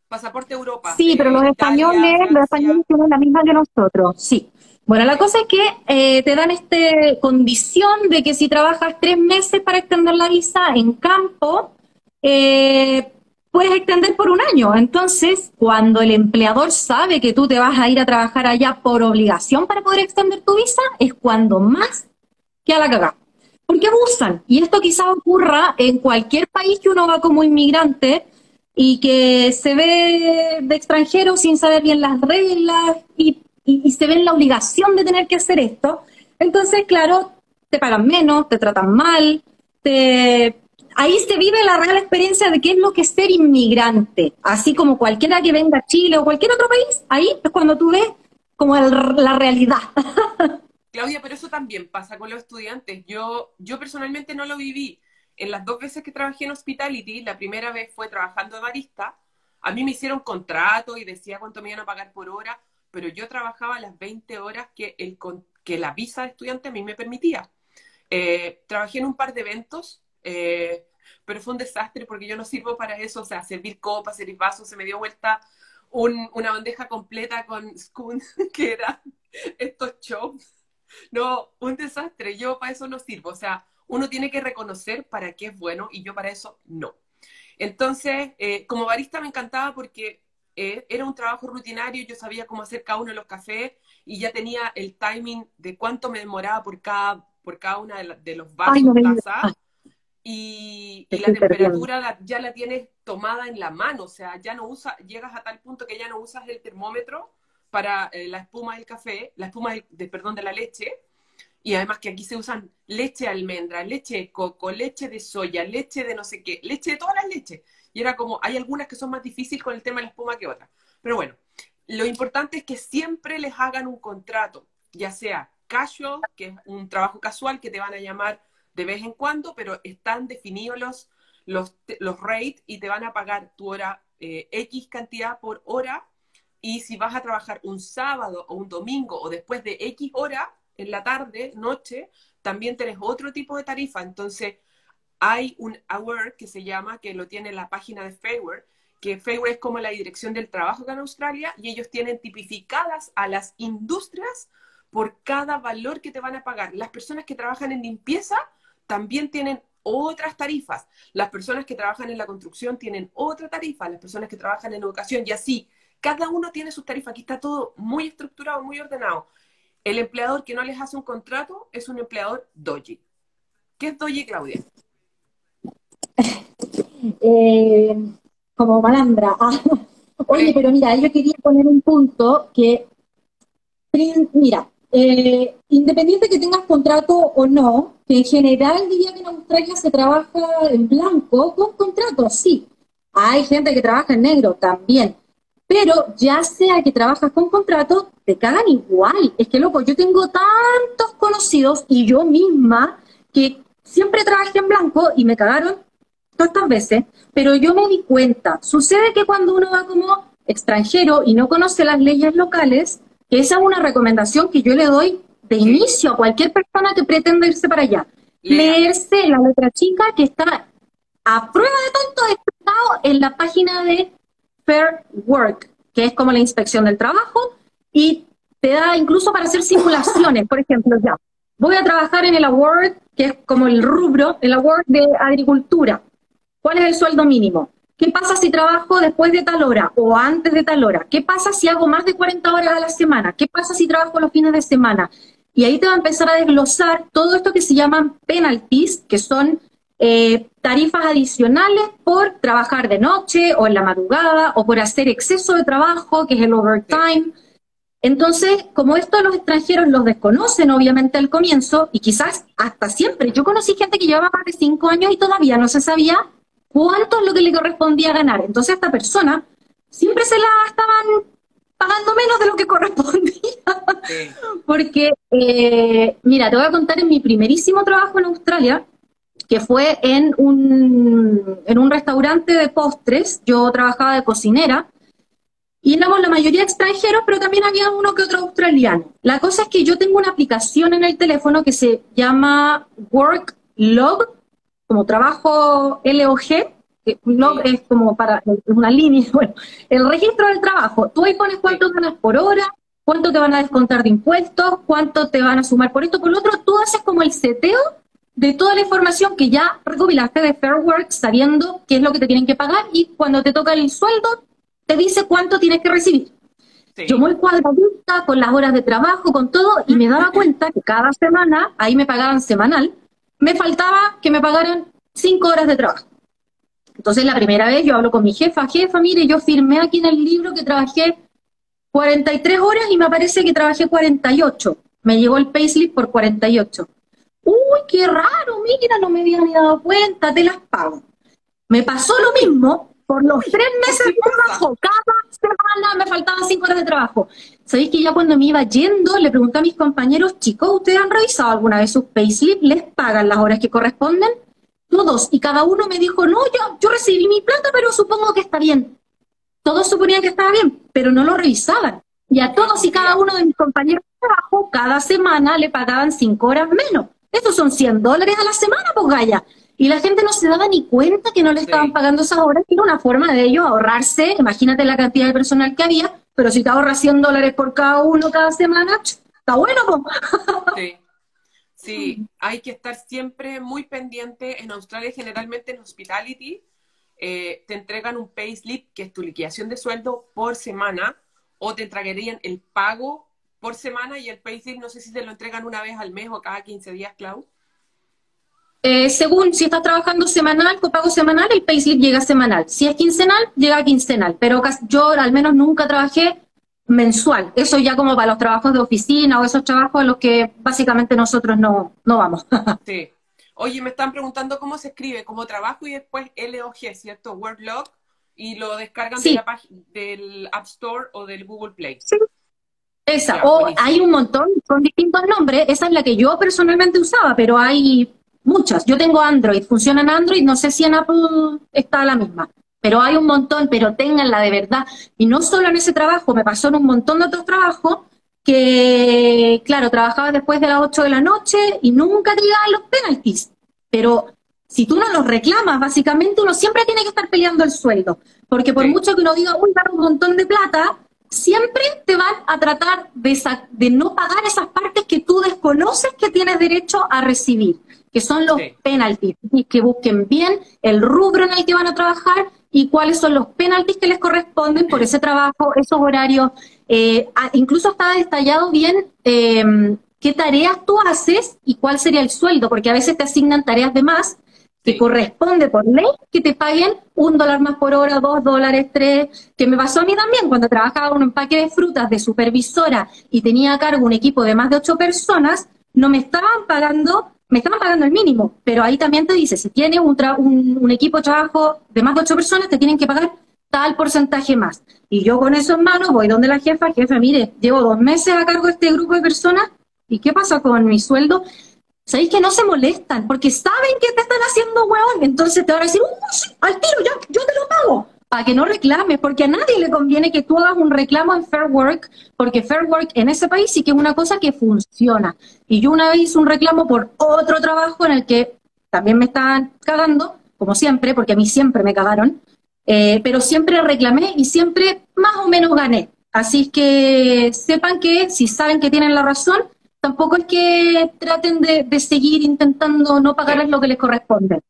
Pasaporte Europa. Sí, pero los españoles, los españoles tienen la misma que nosotros, sí. Bueno, la cosa es que eh, te dan esta condición de que si trabajas tres meses para extender la visa en campo, eh, puedes extender por un año. Entonces, cuando el empleador sabe que tú te vas a ir a trabajar allá por obligación para poder extender tu visa, es cuando más que a la cagada. Porque abusan. Y esto quizás ocurra en cualquier país que uno va como inmigrante y que se ve de extranjero sin saber bien las reglas y se ven la obligación de tener que hacer esto, entonces, claro, te pagan menos, te tratan mal, te... ahí se vive la real experiencia de qué es lo que es ser inmigrante, así como cualquiera que venga a Chile o cualquier otro país, ahí es cuando tú ves como la realidad. Claudia, pero eso también pasa con los estudiantes. Yo, yo personalmente no lo viví. En las dos veces que trabajé en Hospitality, la primera vez fue trabajando de barista, a mí me hicieron contrato y decía cuánto me iban a pagar por hora, pero yo trabajaba las 20 horas que, el, que la visa de estudiante a mí me permitía. Eh, trabajé en un par de eventos, eh, pero fue un desastre porque yo no sirvo para eso, o sea, servir copas, servir vasos, se me dio vuelta una bandeja completa con spoon, que era estos chops. No, un desastre, yo para eso no sirvo, o sea, uno tiene que reconocer para qué es bueno y yo para eso no. Entonces, eh, como barista me encantaba porque eh, era un trabajo rutinario, yo sabía cómo hacer cada uno de los cafés y ya tenía el timing de cuánto me demoraba por cada, por cada una de, los vasos y, la temperatura ya la tienes tomada en la mano, o sea, ya no usa, llegas a tal punto que ya no usas el termómetro para eh, la espuma del café, la espuma de, perdón, de la leche, y además que aquí se usan leche de almendra, leche de coco, leche de soya, leche de no sé qué, leche de todas las leches. Y era como, hay algunas que son más difíciles con el tema de la espuma que otras. Pero bueno, lo importante es que siempre les hagan un contrato, ya sea casual, que es un trabajo casual que te van a llamar de vez en cuando, pero están definidos los, los, los rates y te van a pagar tu hora eh, X cantidad por hora. Y si vas a trabajar un sábado o un domingo o después de X hora, en la tarde, noche, también tenés otro tipo de tarifa. Entonces, hay un award que se llama, que lo tiene la página de Fairware, que Fairware es como la dirección del trabajo acá en Australia y ellos tienen tipificadas a las industrias por cada valor que te van a pagar. Las personas que trabajan en limpieza también tienen otras tarifas. Las personas que trabajan en la construcción tienen otra tarifa. Las personas que trabajan en educación y así. Cada uno tiene sus tarifas. Aquí está todo muy estructurado, muy ordenado. El empleador que no les hace un contrato es un empleador doji. ¿Qué es doji, Claudia? Eh, como malandra. Ah, oye, pero mira, yo quería poner un punto que, mira, eh, independiente que tengas contrato o no, que en general diría que en Australia se trabaja en blanco con contrato, sí. Hay gente que trabaja en negro también. Pero ya sea que trabajas con contrato, te cagan igual. Es que, loco, yo tengo tantos conocidos y yo misma que siempre trabajé en blanco y me cagaron tantas veces, pero yo me di cuenta, sucede que cuando uno va como extranjero y no conoce las leyes locales, que esa es una recomendación que yo le doy de inicio a cualquier persona que pretenda irse para allá. Leerse la letra chica que está a prueba de tonto en la página de Fair Work, que es como la inspección del trabajo, y te da incluso para hacer simulaciones, por ejemplo, ya. Voy a trabajar en el award, que es como el rubro, el award de agricultura. ¿Cuál es el sueldo mínimo? ¿Qué pasa si trabajo después de tal hora o antes de tal hora? ¿Qué pasa si hago más de 40 horas a la semana? ¿Qué pasa si trabajo los fines de semana? Y ahí te va a empezar a desglosar todo esto que se llaman penalties, que son eh, tarifas adicionales por trabajar de noche o en la madrugada o por hacer exceso de trabajo, que es el overtime. Entonces, como esto los extranjeros los desconocen obviamente al comienzo y quizás hasta siempre, yo conocí gente que llevaba más de cinco años y todavía no se sabía cuánto es lo que le correspondía ganar. Entonces, a esta persona siempre se la estaban pagando menos de lo que correspondía. Porque, eh, mira, te voy a contar en mi primerísimo trabajo en Australia, que fue en un, en un restaurante de postres. Yo trabajaba de cocinera y éramos la mayoría extranjeros, pero también había uno que otro australiano. La cosa es que yo tengo una aplicación en el teléfono que se llama Work Log, como trabajo LOG, que log es como para una línea, bueno, el registro del trabajo. Tú ahí pones cuánto ganas por hora, cuánto te van a descontar de impuestos, cuánto te van a sumar por esto, por lo otro, tú haces como el seteo de toda la información que ya recopilaste de Fair Work, sabiendo qué es lo que te tienen que pagar y cuando te toca el sueldo, te dice cuánto tienes que recibir. Yo muy cuadradita, con las horas de trabajo, con todo, y me daba cuenta que cada semana, ahí me pagaban semanal, me faltaba que me pagaran cinco horas de trabajo. Entonces, la primera vez yo hablo con mi jefa, jefa, mire, yo firmé aquí en el libro que trabajé 43 horas y me parece que trabajé 48. Me llegó el payslip por 48 uy, qué raro, mira, no me había ni dado cuenta, te las pago. Me pasó lo mismo por los tres meses de trabajo, cada semana me faltaban cinco horas de trabajo. ¿Sabéis que ya cuando me iba yendo le pregunté a mis compañeros, chicos, ¿ustedes han revisado alguna vez sus payslips? ¿Les pagan las horas que corresponden? Todos, y cada uno me dijo, no, yo, yo recibí mi plata, pero supongo que está bien. Todos suponían que estaba bien, pero no lo revisaban. Y a todos y cada uno de mis compañeros de trabajo, cada semana le pagaban cinco horas menos. Estos son 100 dólares a la semana, pues Gaya. Y la gente no se daba ni cuenta que no le estaban pagando esas horas. Era una forma de ellos ahorrarse, imagínate la cantidad de personal que había, pero si te ahorras 100 dólares por cada uno cada semana, está bueno, Sí. Sí, hay que estar siempre muy pendiente. En Australia, generalmente en Hospitality, eh, te entregan un pay slip, que es tu liquidación de sueldo por semana, o te entregarían el pago por semana y el payslip no sé si te lo entregan una vez al mes o cada 15 días, Clau. Eh, según si estás trabajando semanal, con pago semanal, el payslip llega semanal. Si es quincenal, llega quincenal. Pero yo al menos nunca trabajé mensual. Eso ya como para los trabajos de oficina o esos trabajos a los que básicamente nosotros no, no vamos. sí. Oye, me están preguntando cómo se escribe, como trabajo y después LOG, ¿cierto? Worklog, y lo descargan de la del App Store o del Google Play. Sí, esa, o hay un montón con distintos nombres, esa es la que yo personalmente usaba, pero hay muchas. Yo tengo Android, funciona en Android, no sé si en Apple está la misma, pero hay un montón, pero ténganla de verdad. Y no solo en ese trabajo, me pasó en un montón de otros trabajos que, claro, trabajaba después de las 8 de la noche y nunca te llegaban los penalties. Pero si tú no los reclamas, básicamente uno siempre tiene que estar peleando el sueldo. Porque por mucho que uno diga, uy, dar un montón de plata, siempre te van a tratar de, no pagar esas partes que tú desconoces que tienes derecho a recibir, que son los penalties, y que busquen bien el rubro en el que van a trabajar y cuáles son los penalties que les corresponden por ese trabajo, esos horarios. Eh, incluso está detallado bien em, qué tareas tú haces y cuál sería el sueldo, porque a veces te asignan tareas de más que corresponde por ley que te paguen un dólar más por hora, dos dólares, tres, que me pasó a mí también cuando trabajaba en un empaque de frutas de supervisora y tenía a cargo un equipo de más de ocho personas, no me estaban pagando, me estaban pagando el mínimo, pero ahí también te dice, si tienes un, un, equipo de trabajo de más de ocho personas, te tienen que pagar tal porcentaje más. Y yo con eso en mano voy donde la jefa, jefa, mire, llevo dos meses a cargo de este grupo de personas, ¿y qué pasa con mi sueldo? ¿Sabéis que no se molestan? Porque saben que te están haciendo hueón. Entonces te van a decir, uh, al tiro, ya, yo te lo pago. Para que no reclames, porque a nadie le conviene que tú hagas un reclamo en Fair Work, porque Fair Work en ese país sí que es una cosa que funciona. Y yo una vez hice un reclamo por otro trabajo en el que también me estaban cagando, como siempre, porque a mí siempre me cagaron, eh, pero siempre reclamé y siempre más o menos gané. Así que sepan que si saben que tienen la razón, tampoco es que traten de, seguir intentando no pagarles lo que les corresponde.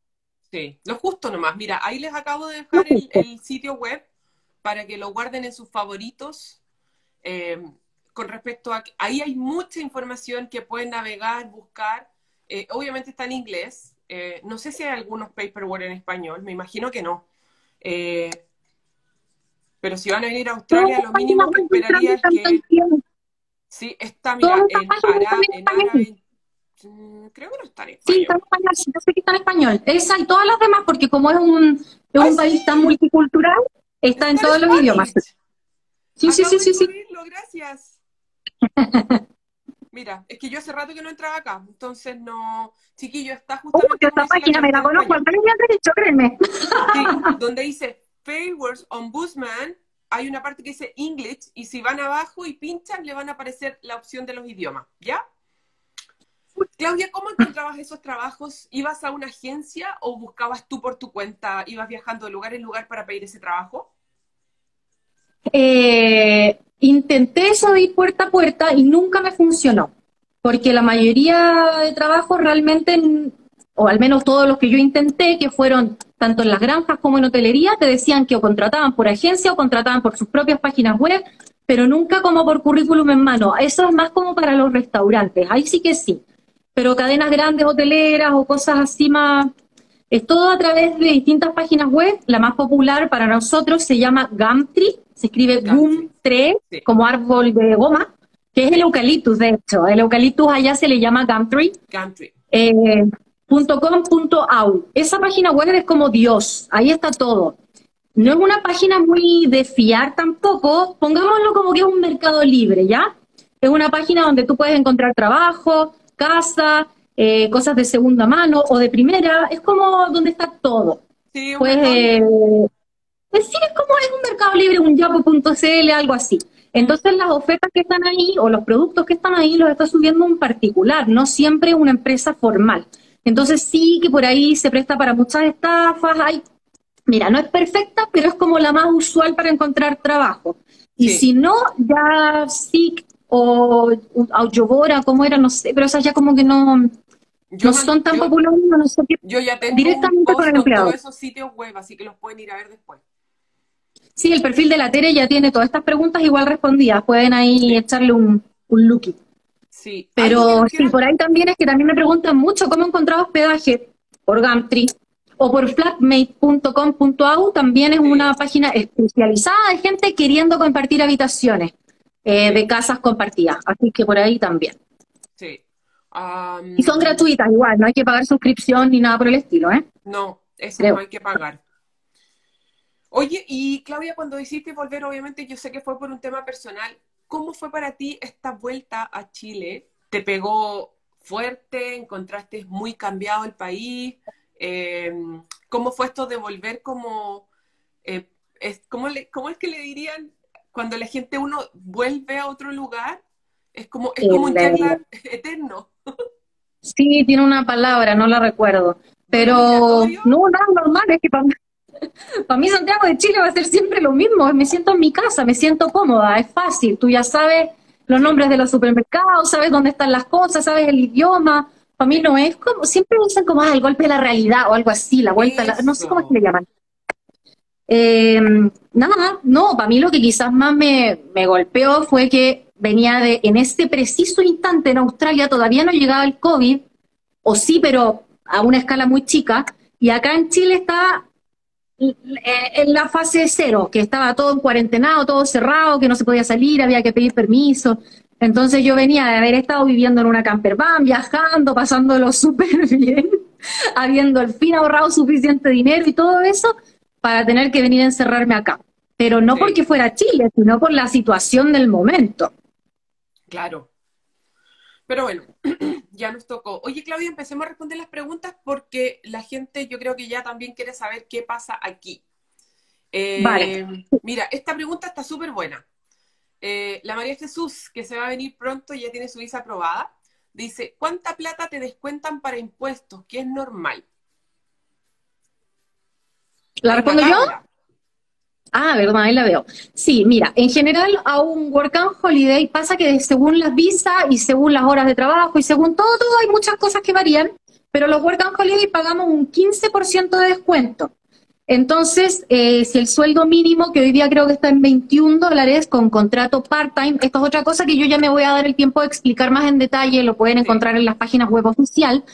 Sí, lo justo nomás. Mira, ahí les acabo de dejar el, sitio web para que lo guarden en sus favoritos. Eh, con respecto a... Ahí hay mucha información que pueden navegar, buscar. Eh, obviamente está en inglés. Eh, no sé si hay algunos paperwork en español, me imagino que no. pero si van a venir a Australia, lo mínimo que esperaría es que... Sí, está, mira, en, árabe, mm, creo que no está en español. Sí, está en español, sí, yo sé que está en español. Esa y todas las demás, porque como es un, es un país tan multicultural, está, en todos los idiomas. Sí, sí, sí, sí, sí. Gracias. Mira, es que yo hace rato que no entraba acá, entonces no. Chiquillo, está justamente. Uy, esta página me la conozco, al dicho, créeme. Sí, donde dice Favors Ombudsman, hay una parte que dice English, y si van abajo y pinchan, le van a aparecer la opción de los idiomas, ¿ya? Claudia, ¿cómo encontrabas esos trabajos? ¿Ibas a una agencia o buscabas tú por tu cuenta? ¿Ibas viajando de lugar en lugar para pedir ese trabajo? Eh, intenté eso de ir puerta a puerta y nunca me funcionó, porque la mayoría de trabajos realmente, o al menos todos los que yo intenté, que fueron tanto en las granjas como en hotelería, te decían que o contrataban por agencia o contrataban por sus propias páginas web, pero nunca como por currículum en mano. Eso es más como para los restaurantes, ahí sí que sí. Pero cadenas grandes hoteleras o cosas así más es todo a través de distintas páginas web. La más popular para nosotros se llama Gumtree, se escribe Gumtree, como árbol de goma, que es el eucaliptus, de hecho. El eucaliptus allá se le llama Gumtree. Gumtree. Eh, .com.au. Esa página web es como Dios, ahí está todo. No es una página muy de fiar tampoco, pongámoslo como que es un mercado libre, ¿ya? Es una página donde tú puedes encontrar trabajo, casa, eh, cosas de segunda mano o de primera, es como donde está todo. Sí, pues, eh, pues sí, es como es un mercado libre, un yapo.cl, algo así. Entonces las ofertas que están ahí o los productos que están ahí los está subiendo un particular, no siempre una empresa formal. Entonces sí que por ahí se presta para muchas estafas. Hay, mira, no es perfecta, pero es como la más usual para encontrar trabajo. Y si no, ya sí, o Audiobora, ¿cómo era? No sé, pero esas ya como que no, no son tan populares, no sé qué. Yo ya tengo directamente con el empleado. todos esos sitios web, así que los pueden ir a ver después. Sí, el perfil de la Tere ya tiene todas estas preguntas igual respondidas. Pueden ahí echarle un, un lookie. Sí. Pero sí, por ahí también es que también me preguntan mucho cómo encontrar hospedaje por Gumtree o por flatmate.com.au. También es una página especializada de gente queriendo compartir habitaciones eh, de casas compartidas. Así que por ahí también. Sí y son gratuitas igual, no hay que pagar suscripción ni nada por el estilo, ¿eh? No, eso no hay que pagar. Oye, y Claudia, cuando decidiste volver, obviamente yo sé que fue por un tema personal. ¿Cómo fue para ti esta vuelta a Chile? ¿Te pegó fuerte? ¿Encontraste muy cambiado el país? Em, ¿Cómo fue esto de volver como... Eh, es, ¿cómo, ¿Cómo es que le dirían cuando la gente uno vuelve a otro lugar? Es como, es como un charla eterno. Sí, tiene una palabra, no la recuerdo. Pero no, nada normal, es que para mí, para mí Santiago de Chile va a ser siempre lo mismo. Me siento en mi casa, me siento cómoda, es fácil. Tú ya sabes los nombres de los supermercados, sabes dónde están las cosas, sabes el idioma. Para mí no es como, siempre dicen como ah, el golpe de la realidad o algo así, la vuelta, no sé cómo se le llaman. Eh, nada, no, para mí lo que quizás más me, me golpeó fue que venía de, en este preciso instante en Australia todavía no llegaba el COVID, o sí, pero a una escala muy chica, y acá en Chile está eh, en la fase cero, que estaba todo en cuarentenado, todo cerrado, que no se podía salir, había que pedir permiso. Entonces yo venía de haber estado viviendo en una camper van, viajando, pasándolo súper bien, habiendo al fin ahorrado suficiente dinero y todo eso para tener que venir a encerrarme acá. Pero no porque fuera Chile, sino por la situación del momento. Claro. Pero bueno, ya nos tocó. Oye, Claudia, empecemos a responder las preguntas porque la gente yo creo que ya también quiere saber qué pasa aquí. Eh, vale. Mira, esta pregunta está súper buena. Eh, la María Jesús, que se va a venir pronto, ya tiene su visa aprobada, dice, ¿cuánta plata te descuentan para impuestos? Que es normal. ¿La respondo yo? Ah, verdad, ahí la veo. Sí, mira, en general a un work and holiday pasa que según las visas y según las horas de trabajo y según todo, todo hay muchas cosas que varían, pero los work and holiday pagamos un 15% de descuento. Entonces, eh, si el sueldo mínimo, que hoy día creo que está en 21 dólares con contrato part-time, esto es otra cosa que yo ya me voy a dar el tiempo de explicar más en detalle, lo pueden encontrar en las páginas web oficial,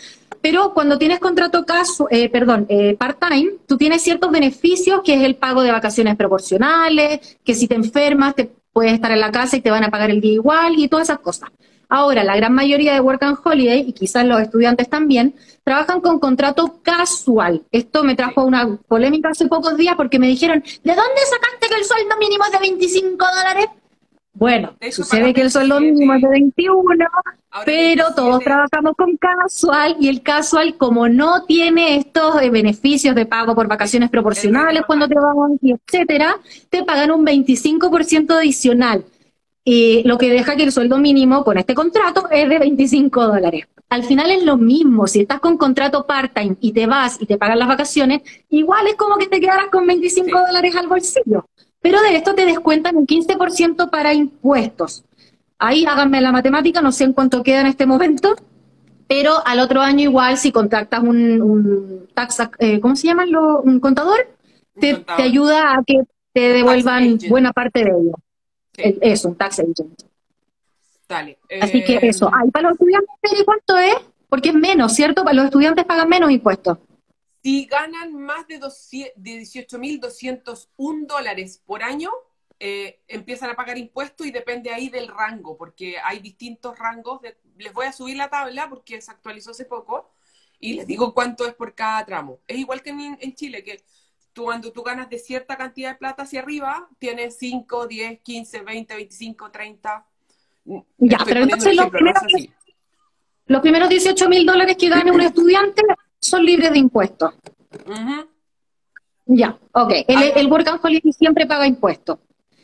pero cuando tienes contrato caso, eh, perdón, eh, part-time, tú tienes ciertos beneficios, que es el pago de vacaciones proporcionales, que si te enfermas te puedes estar en la casa y te van a pagar el día igual y todas esas cosas. Ahora, la gran mayoría de Work and Holiday, y quizás los estudiantes también, trabajan con contrato casual. Esto me trajo una polémica hace pocos días porque me dijeron, ¿de dónde sacaste que el sueldo mínimo es de 25 dólares? Bueno, sucede que el sueldo mínimo es de 21, pero todos trabajamos con casual y el casual, como no tiene estos eh, beneficios de pago por vacaciones proporcionales cuando te van y etcétera, te pagan un 25% adicional. Y lo que deja que el sueldo mínimo con este contrato es de 25 dólares. Al final es lo mismo, si estás con contrato part-time y te vas y te pagan las vacaciones, igual es como que te quedaras con 25 dólares al bolsillo. Pero de esto te descuentan un 15% para impuestos. Ahí háganme la matemática, no sé en cuánto queda en este momento, pero al otro año igual si contactas un, un tax, eh, ¿cómo se llama? Un contador, te, ayuda a que te devuelvan buena parte de ello. Eso, un tax agent. Dale. Así que eso. Ahí para los estudiantes, ¿cuánto es? Porque es menos, ¿cierto? Para los estudiantes pagan menos impuestos. Si ganan más de, de 18.201 dólares por año, eh, empiezan a pagar impuestos y depende ahí del rango, porque hay distintos rangos. les voy a subir la tabla porque se actualizó hace poco y les digo cuánto es por cada tramo. Es igual que en, Chile, que tú, cuando tú ganas de cierta cantidad de plata hacia arriba, tienes 5, 10, 15, 20, 25, 30. Ya, pero entonces los primeros, los primeros 18 mil dólares que gane un estudiante son libres de impuestos. Ya, ok. El, el Work Holiday siempre paga impuestos.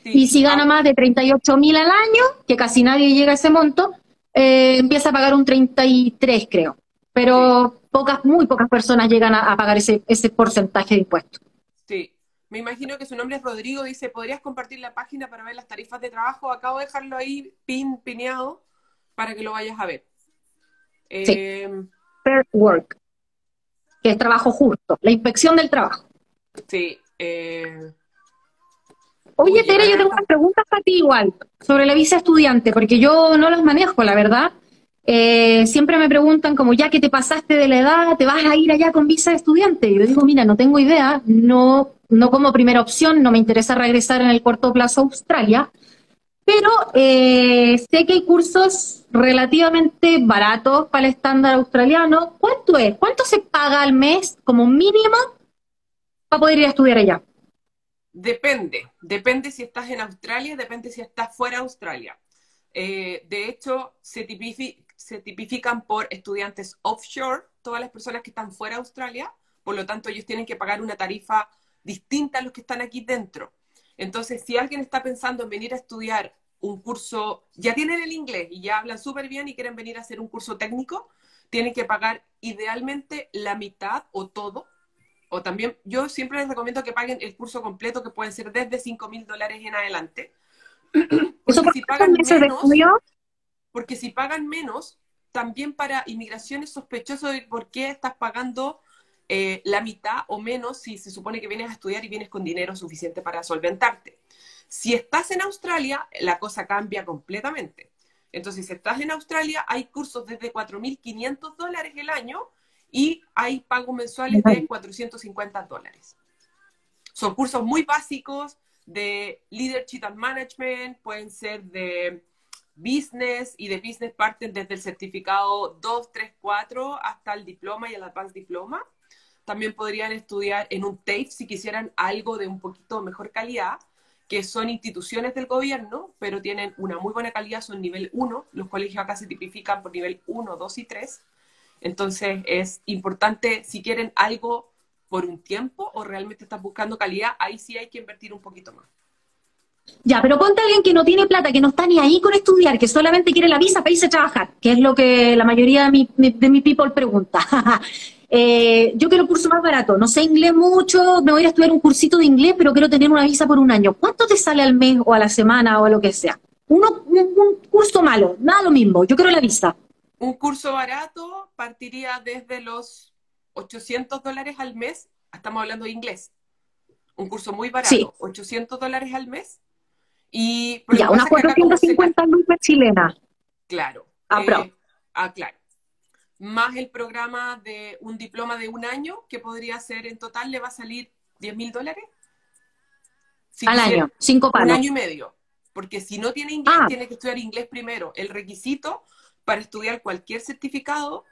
Y si gana ah. más de 38 mil al año, que casi nadie llega a ese monto, eh, empieza a pagar un 33, creo. Pero pocas, muy pocas personas llegan a, pagar ese, ese porcentaje de impuestos. Sí. Me imagino que su nombre es Rodrigo. Dice, ¿podrías compartir la página para ver las tarifas de trabajo? Acabo de dejarlo ahí pin, pineado para que lo vayas a ver. Eh, Fair Work que es trabajo justo, la inspección del trabajo. Sí. Eh... Oye, Tere, yo tengo unas preguntas para ti igual, sobre la visa estudiante, porque yo no las manejo, la verdad. Eh, siempre me preguntan como, ya que te pasaste de la edad, ¿te vas a ir allá con visa de estudiante? Yo digo, mira, no tengo idea, no, no como primera opción, no me interesa regresar en el corto plazo a Australia, pero eh, sé que hay cursos relativamente baratos para el estándar australiano. ¿Cuánto es? ¿Cuánto se paga al mes como mínimo para poder ir a estudiar allá? Depende, depende si estás en Australia, depende si estás fuera de Australia. Eh, de hecho, se, se tipifican por estudiantes offshore, todas las personas que están fuera de Australia, por lo tanto ellos tienen que pagar una tarifa distinta a los que están aquí dentro. Entonces, si alguien está pensando en venir a estudiar un curso, ya tienen el inglés y ya hablan súper bien y quieren venir a hacer un curso técnico, tienen que pagar idealmente la mitad o todo. O también, yo siempre les recomiendo que paguen el curso completo, que pueden ser desde 5 mil dólares en adelante. Porque si pagan menos, porque si pagan menos, también para inmigración es sospechoso de por qué estás pagando eh, la mitad o menos si se supone que vienes a estudiar y vienes con dinero suficiente para solventarte. Si estás en Australia, la cosa cambia completamente. Entonces, si estás en Australia, hay cursos desde 4.500 dólares el año y hay pagos mensuales de 450 dólares. Son cursos muy básicos de Leadership and Management, pueden ser de Business y de Business parten desde el certificado 2, 3, 4 hasta el diploma y el Advanced Diploma. También podrían estudiar en un TAFE si quisieran algo de un poquito mejor calidad, que son instituciones del gobierno, pero tienen una muy buena calidad, son nivel 1. Los colegios acá se tipifican por nivel 1, 2 y 3. Entonces es importante, si quieren algo por un tiempo o realmente están buscando calidad, ahí sí hay que invertir un poquito más. Ya, pero ponte a alguien que no tiene plata, que no está ni ahí con estudiar, que solamente quiere la visa para irse a trabajar, que es lo que la mayoría de mi, de mi people pregunta. Eh, yo quiero un curso más barato, no sé inglés mucho, me voy a estudiar un cursito de inglés, pero quiero tener una visa por un año. ¿Cuánto te sale al mes o a la semana o a lo que sea? Uno, un, curso malo, nada lo mismo, yo quiero la visa. Un curso barato partiría desde los 800 dólares al mes, estamos hablando de inglés. Un curso muy barato, 800 dólares al mes. Y, ya, unas 450 lucas chilenas. Claro. Ah, eh, ah, claro más el programa de un diploma de un año, que podría ser en total, le va a salir 10 mil dólares. Al año, cinco palos. Un año y medio. Porque si no tiene inglés, ah. tiene que estudiar inglés primero. El requisito para estudiar cualquier certificado,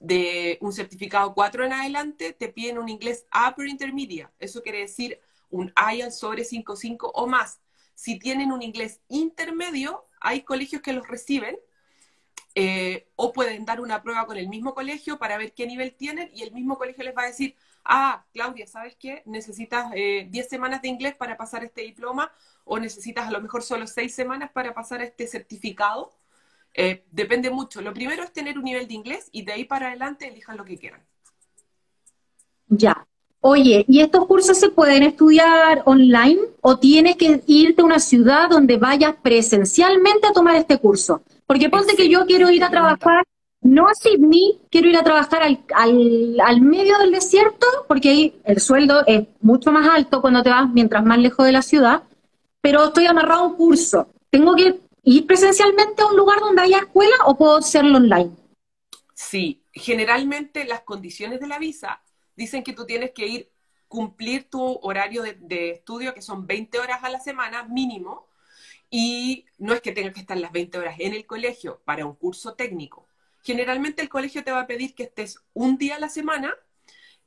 de un certificado 4 en adelante, te piden un inglés upper intermedia. Eso quiere decir un IELTS sobre 5.5 o más. si tienen un inglés intermedio, hay colegios que los reciben eh, o pueden dar una prueba con el mismo colegio para ver qué nivel tienen y el mismo colegio les va a decir, ah, Claudia, ¿sabes qué? Necesitas 10 eh, semanas de inglés para pasar este diploma o necesitas a lo mejor solo 6 semanas para pasar este certificado. Eh, depende mucho. Lo primero es tener un nivel de inglés y de ahí para adelante elijan lo que quieran. Ya. Oye, ¿y estos cursos se pueden estudiar online o tienes que irte a una ciudad donde vayas presencialmente a tomar este curso? Porque ponte que yo quiero ir a trabajar, no a Sydney, quiero ir a trabajar al, al, medio del desierto, porque ahí el sueldo es mucho más alto cuando te vas mientras más lejos de la ciudad, pero estoy amarrado a un curso. ¿Tengo que ir presencialmente a un lugar donde haya escuela o puedo hacerlo online? Sí, generalmente las condiciones de la visa dicen que tú tienes que ir cumplir tu horario de, de, estudio, que son 20 horas a la semana mínimo, y no es que tengas que estar las 20 horas en el colegio para un curso técnico. Generalmente el colegio te va a pedir que estés un día a la semana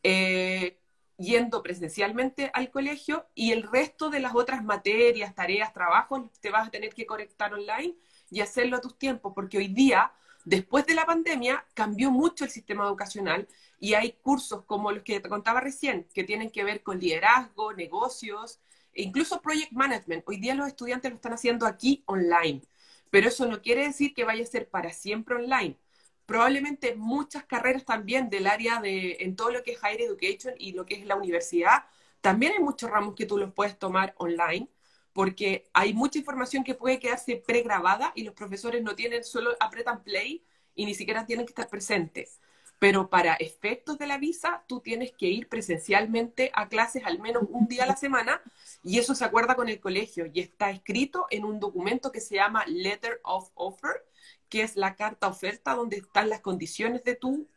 eh, yendo presencialmente al colegio y el resto de las otras materias, tareas, trabajos, te vas a tener que conectar online y hacerlo a tus tiempos, porque hoy día, después de la pandemia, cambió mucho el sistema educacional y hay cursos como los que te contaba recién, que tienen que ver con liderazgo, negocios, incluso project management. Hoy día los estudiantes lo están haciendo aquí online, pero eso no quiere decir que vaya a ser para siempre online. Probablemente muchas carreras también del área de, en todo lo que es higher education y lo que es la universidad, también hay muchos ramos que tú los puedes tomar online, porque hay mucha información que puede quedarse pregrabada y los profesores no tienen, solo apretan play y ni siquiera tienen que estar presentes pero para efectos de la visa tú tienes que ir presencialmente a clases al menos un día a la semana y eso se acuerda con el colegio y está escrito en un documento que se llama Letter of Offer, que es la carta oferta donde están las condiciones de tu,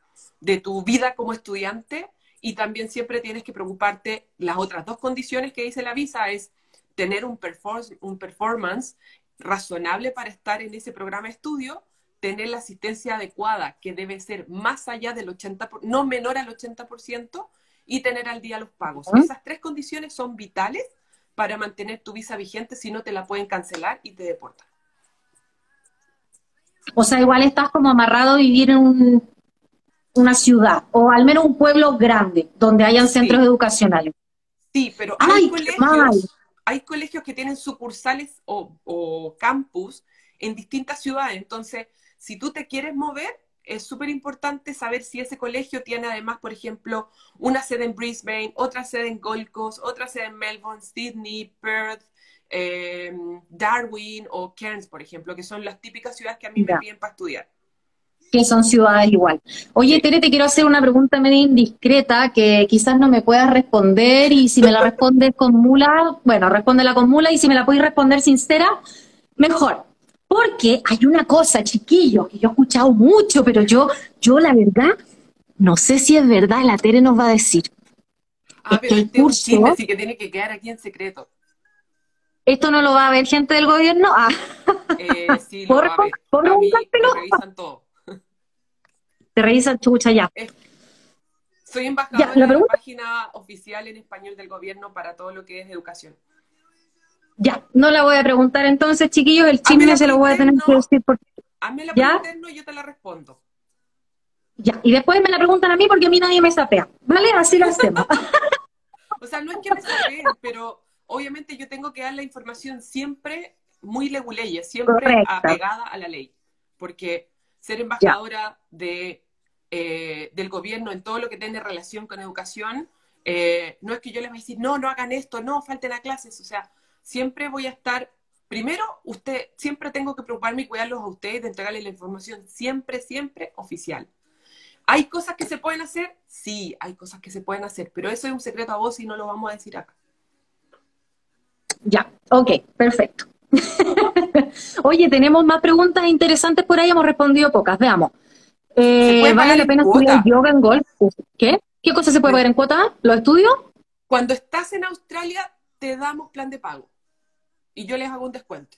de tu vida como estudiante y también siempre tienes que preocuparte, las otras dos condiciones que dice la visa es tener un, un performance razonable para estar en ese programa de estudio tener la asistencia adecuada, que debe ser más allá del 80%, no menor al 80%, y tener al día los pagos. Esas tres condiciones son vitales para mantener tu visa vigente, si no te la pueden cancelar y te deportan. O sea, igual estás como amarrado a vivir en una ciudad, o al menos un pueblo grande, donde hayan centros educacionales. Sí, pero hay, colegios, hay colegios que tienen sucursales o, o campus en distintas ciudades. Entonces, si tú te quieres mover, es súper importante saber si ese colegio tiene además, por ejemplo, una sede en Brisbane, otra sede en Gold Coast, otra sede en Melbourne, Sydney, Perth, eh, Darwin o Cairns, por ejemplo, que son las típicas ciudades que a mí me piden para estudiar. Que son ciudades igual. Oye, Tere, te quiero hacer una pregunta medio indiscreta que quizás no me puedas responder y si me la respondes con mula, bueno, respóndela con mula y si me la puedes responder sincera, mejor. Porque hay una cosa, chiquillos, que yo he escuchado mucho, pero yo, yo la verdad, no sé si es verdad, la Tere nos va a decir. Ah, pero este curso, un que tiene que quedar aquí en secreto. ¿Esto no lo va a ver gente del gobierno? Ah. Eh, sí, lo va a ver. ¿Por te revisan todo. Te revisan chucha ya. soy embajadora de la página oficial en español del gobierno para todo lo que es educación. Ya, no la voy a preguntar entonces, chiquillos, el chisme se lo voy a tener que decir porque... Hazme la pregunta y yo te la respondo. Ya, y después me la preguntan a mí porque a mí nadie me sapea, ¿vale? Así lo hacemos. o sea, no es que me sapeen, pero obviamente yo tengo que dar la información siempre muy leguleye, siempre apegada a la ley, porque ser embajadora de, eh, del gobierno en todo lo que tiene relación con educación, eh, no es que yo les voy a decir, no, no hagan esto, no, falten a clases, o sea, siempre voy a estar, primero, usted, siempre tengo que preocuparme y cuidarlos a ustedes, de entregarles la información siempre, siempre oficial. ¿Hay cosas que se pueden hacer? Sí, hay cosas que se pueden hacer, pero eso es un secreto a vos y no lo vamos a decir acá. Ya, ok, perfecto. Oye, tenemos más preguntas interesantes por ahí, hemos respondido pocas, veamos. Eh, ¿Vale la pena estudiar yoga en golf? ¿Qué? ¿Qué cosa se puede pagar en cuota? ¿Los estudios? Cuando estás en Australia, te damos plan de pago y yo les hago un descuento.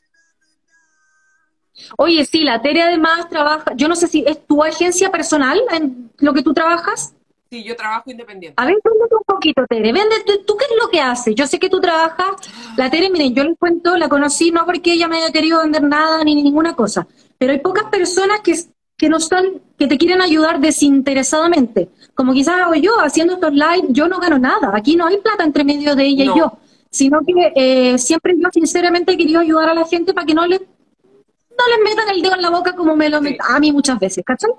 Oye, sí, la Tere además trabaja, yo no sé si es tu agencia personal en lo que tú trabajas. Sí, yo trabajo independiente. A ver, véndete un poquito, Tere. Véndete, ¿tú qué es lo que haces? Yo sé que tú trabajas. La Tere, miren, yo les cuento, la conocí no porque ella me haya querido vender nada ni ninguna cosa, pero hay pocas personas que, que no son, que te quieren ayudar desinteresadamente. Como quizás hago yo, haciendo estos live, yo no gano nada. Aquí no hay plata entre medio de ella y yo. Sino que eh, siempre yo sinceramente he querido ayudar a la gente para que no les, no les metan el dedo en la boca como me lo a mí muchas veces, ¿cachai?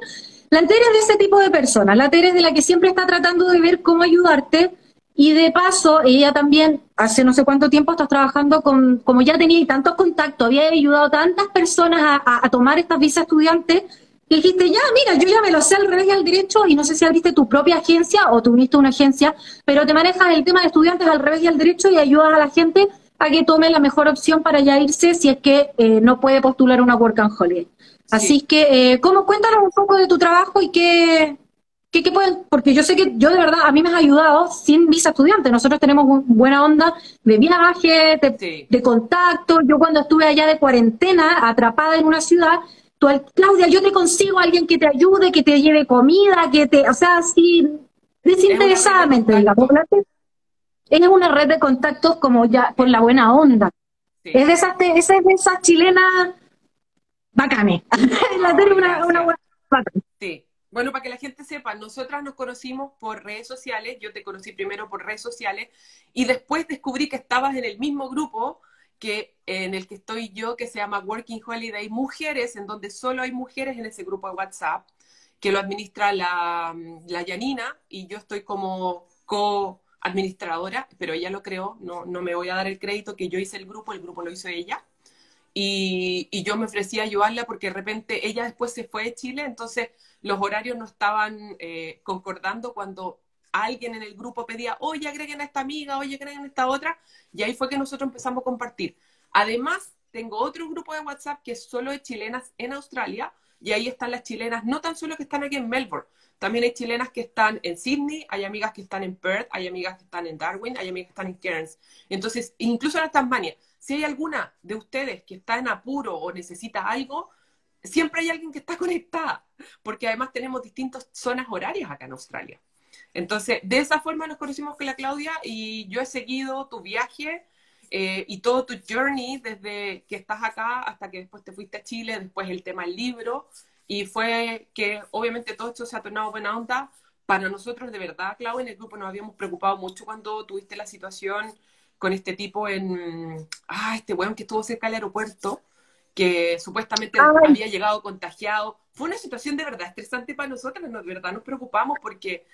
La Tere es de ese tipo de persona. La Tere es de la que siempre está tratando de ver cómo ayudarte. Y de paso, ella también, hace no sé cuánto tiempo estás trabajando con, como ya tenía tantos contactos, había ayudado a tantas personas a, tomar estas visas estudiantes, que dijiste, ya, mira, yo ya me lo sé al revés y al derecho, y no sé si abriste tu propia agencia o tuviste una agencia, pero te manejas el tema de estudiantes al revés y al derecho y ayudas a la gente a que tome la mejor opción para ya irse si es que eh, no puede postular una work and holiday. Así que, eh, ¿cómo cuéntanos un poco de tu trabajo y qué, qué, pueden? Porque yo sé que yo de verdad, a mí me has ayudado sin visa estudiante. Nosotros tenemos buena onda de viaje, de, contacto. Yo cuando estuve allá de cuarentena, atrapada en una ciudad, tú, Claudia, yo te consigo a alguien que te ayude, que te lleve comida, que te, o sea, así, desinteresadamente, digamos. Es una red de contactos como ya por la buena onda. Es de esas, es de esas chilenas Bacane. la una, una buena Sí. Bueno, para que la gente sepa, nosotras nos conocimos por redes sociales, yo te conocí primero por redes sociales y después descubrí que estabas en el mismo grupo que en el que estoy yo, que se llama Working Holiday Mujeres, en donde solo hay mujeres en ese grupo de WhatsApp, que lo administra la, la Yanina y yo estoy como co-administradora, pero ella lo creó, no, no me voy a dar el crédito que yo hice el grupo, el grupo lo hizo ella. Y, yo me ofrecí a ayudarla porque de repente ella después se fue de Chile, entonces los horarios no estaban eh, concordando cuando alguien en el grupo pedía, oye, agreguen a esta amiga, oye, agreguen a esta otra, y ahí fue que nosotros empezamos a compartir. Además, tengo otro grupo de WhatsApp que es solo de chilenas en Australia, y ahí están las chilenas, no tan solo que están aquí en Melbourne, también hay chilenas que están en Sydney, hay amigas que están en Perth, hay amigas que están en Darwin, hay amigas que están en Cairns. Entonces, incluso en Tasmania, si hay alguna de ustedes que está en apuro o necesita algo, siempre hay alguien que está conectada, porque además tenemos distintas zonas horarias acá en Australia. Entonces, de esa forma nos conocimos con la Claudia y yo he seguido tu viaje eh, y todo tu journey desde que estás acá hasta que después te fuiste a Chile, después el tema del libro, y fue que obviamente todo esto se ha tornado buena onda. Para nosotros, de verdad, Claudia, en el grupo nos habíamos preocupado mucho cuando tuviste la situación con este tipo en, ah, este weón que estuvo cerca del aeropuerto, que supuestamente había llegado contagiado. Fue una situación de verdad estresante para nosotros, de verdad nos preocupamos porque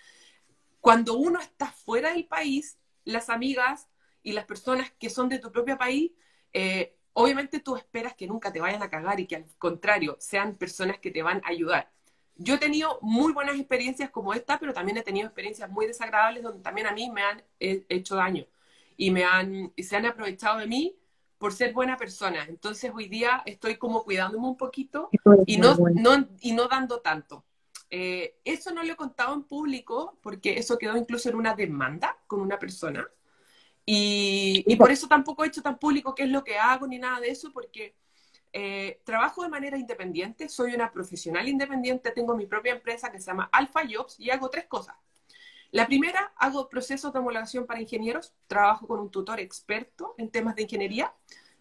cuando uno está fuera del país, las amigas y las personas que son de tu propio país, eh, obviamente tú esperas que nunca te vayan a cagar y que al contrario sean personas que te van a ayudar. Yo he tenido muy buenas experiencias como esta, pero también he tenido experiencias muy desagradables donde también a mí me han hecho daño y me han, se han aprovechado de mí por ser buena persona. Entonces hoy día estoy como cuidándome un poquito y no, no, y no dando tanto. Eh, eso no lo he contado en público porque eso quedó incluso en una demanda con una persona. Y, por eso tampoco he hecho tan público qué es lo que hago ni nada de eso, porque eh, trabajo de manera independiente, soy una profesional independiente, tengo mi propia empresa que se llama Alpha Jobs y hago tres cosas. La primera, hago procesos de homologación para ingenieros, trabajo con un tutor experto en temas de ingeniería.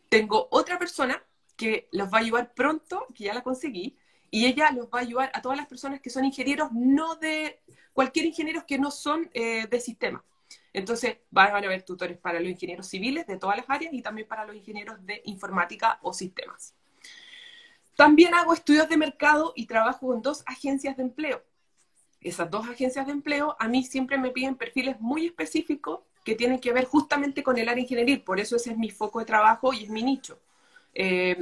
Tengo otra persona que los va a ayudar pronto, que ya la conseguí, y ella los va a ayudar a todas las personas que son ingenieros, no de cualquier ingeniero que no son eh, de sistema. Entonces, van a haber tutores para los ingenieros civiles de todas las áreas y también para los ingenieros de informática o sistemas. También hago estudios de mercado y trabajo con dos agencias de empleo esas dos agencias de empleo, a mí siempre me piden perfiles muy específicos que tienen que ver justamente con el área ingenieril, por eso ese es mi foco de trabajo y es mi nicho. Eh,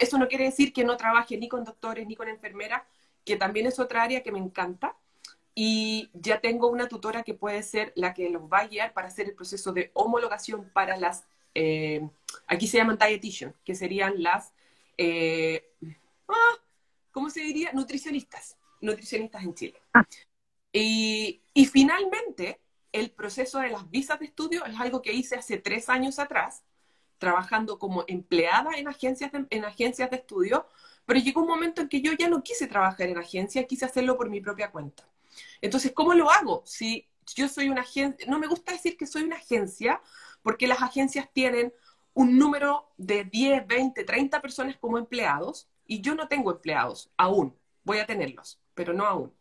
eso no quiere decir que no trabaje ni con doctores ni con enfermeras, que también es otra área que me encanta. Y ya tengo una tutora que puede ser la que los va a guiar para hacer el proceso de homologación para las, eh, aquí se llaman dietitian, que serían las, eh, ah, ¿cómo se diría? Nutricionistas nutricionistas en Chile. Ah. Y, finalmente, el proceso de las visas de estudio es algo que hice hace tres años atrás, trabajando como empleada en agencias de, en agencias de estudio, pero llegó un momento en que yo ya no quise trabajar en agencia, quise hacerlo por mi propia cuenta. Entonces, ¿cómo lo hago? Si yo soy una agencia, no me gusta decir que soy una agencia, porque las agencias tienen un número de 10, 20, 30 personas como empleados y yo no tengo empleados aún. Voy a tenerlos, pero no aún.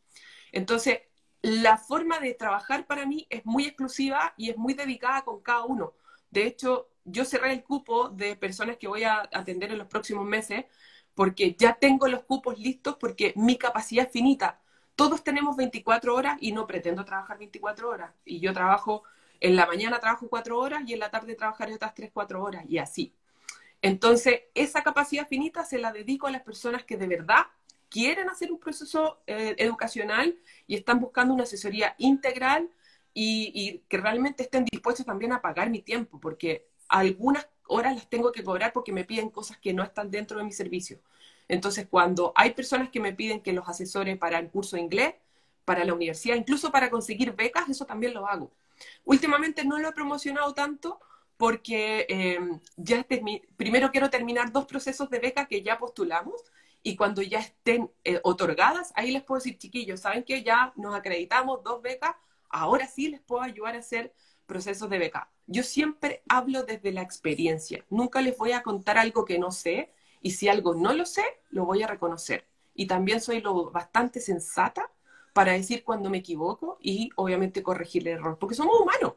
Entonces, la forma de trabajar para mí es muy exclusiva y es muy dedicada con cada uno. De hecho, yo cerré el cupo de personas que voy a atender en los próximos meses porque ya tengo los cupos listos porque mi capacidad es finita. Todos tenemos 24 horas y no pretendo trabajar 24 horas. Y yo trabajo, en la mañana trabajo 4 horas y en la tarde trabajaré otras 3, 4 horas y así. Entonces, esa capacidad finita se la dedico a las personas que de verdad quieren hacer un proceso eh, educacional y están buscando una asesoría integral y, y, que realmente estén dispuestos también a pagar mi tiempo, porque algunas horas las tengo que cobrar porque me piden cosas que no están dentro de mi servicio. Entonces, cuando hay personas que me piden que los asesore para el curso de inglés, para la universidad, incluso para conseguir becas, eso también lo hago. Últimamente no lo he promocionado tanto porque em, ya primero quiero terminar dos procesos de beca que ya postulamos y cuando ya estén eh, otorgadas, ahí les puedo decir, chiquillos, ¿saben que ya nos acreditamos dos becas? Ahora sí les puedo ayudar a hacer procesos de beca. Yo siempre hablo desde la experiencia. Nunca les voy a contar algo que no sé y si algo no lo sé, lo voy a reconocer. Y también soy lo bastante sensata para decir cuando me equivoco y obviamente corregir el error, porque somos humanos.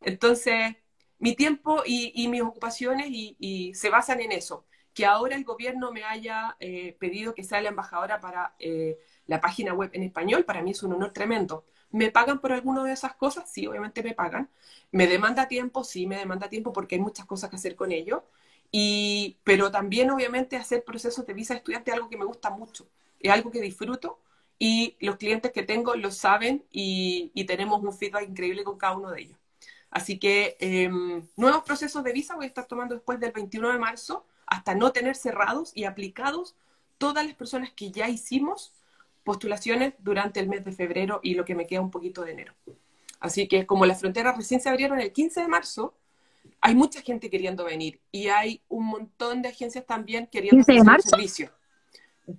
Entonces, mi tiempo y, mis ocupaciones y, se basan en eso. Que ahora el gobierno me haya eh, pedido que sea la embajadora para eh, la página web en español, para mí es un honor tremendo. ¿Me pagan por alguna de esas cosas? Sí, obviamente me pagan. ¿Me demanda tiempo? Sí, me demanda tiempo porque hay muchas cosas que hacer con ello. Y, pero también, obviamente, hacer procesos de visa de estudiante es algo que me gusta mucho. Es algo que disfruto y los clientes que tengo lo saben y, tenemos un feedback increíble con cada uno de ellos. Así que em, nuevos procesos de visa voy a estar tomando después del 21 de marzo hasta no tener cerrados y aplicados todas las personas que ya hicimos postulaciones durante el mes de febrero y lo que me queda un poquito de enero. Así que como las fronteras recién se abrieron el 15 de marzo, hay mucha gente queriendo venir y hay un montón de agencias también queriendo hacer el servicio.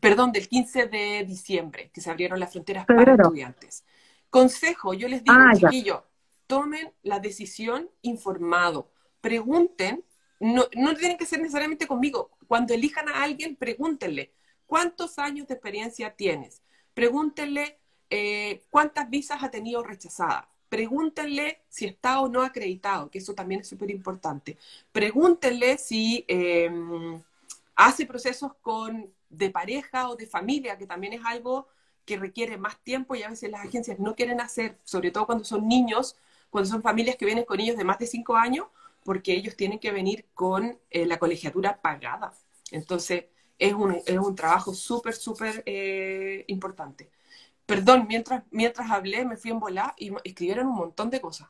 Perdón, del 15 de diciembre, que se abrieron las fronteras para estudiantes. Consejo, yo les digo, ah, chiquillos, tomen la decisión informado. Pregunten, no, no tienen que ser necesariamente conmigo. Cuando elijan a alguien, pregúntenle, ¿cuántos años de experiencia tienes? Pregúntenle eh, cuántas visas ha tenido rechazadas. Pregúntenle si está o no acreditado, que eso también es súper importante. Pregúntenle si em, hace procesos con, de pareja o de familia, que también es algo que requiere más tiempo y a veces las agencias no quieren hacer, sobre todo cuando son niños, cuando son familias que vienen con niños de más de cinco años, porque ellos tienen que venir con eh, la colegiatura pagada. Entonces, es un, es un trabajo súper, súper eh, importante. Perdón, mientras, mientras hablé me fui en volar y escribieron un montón de cosas.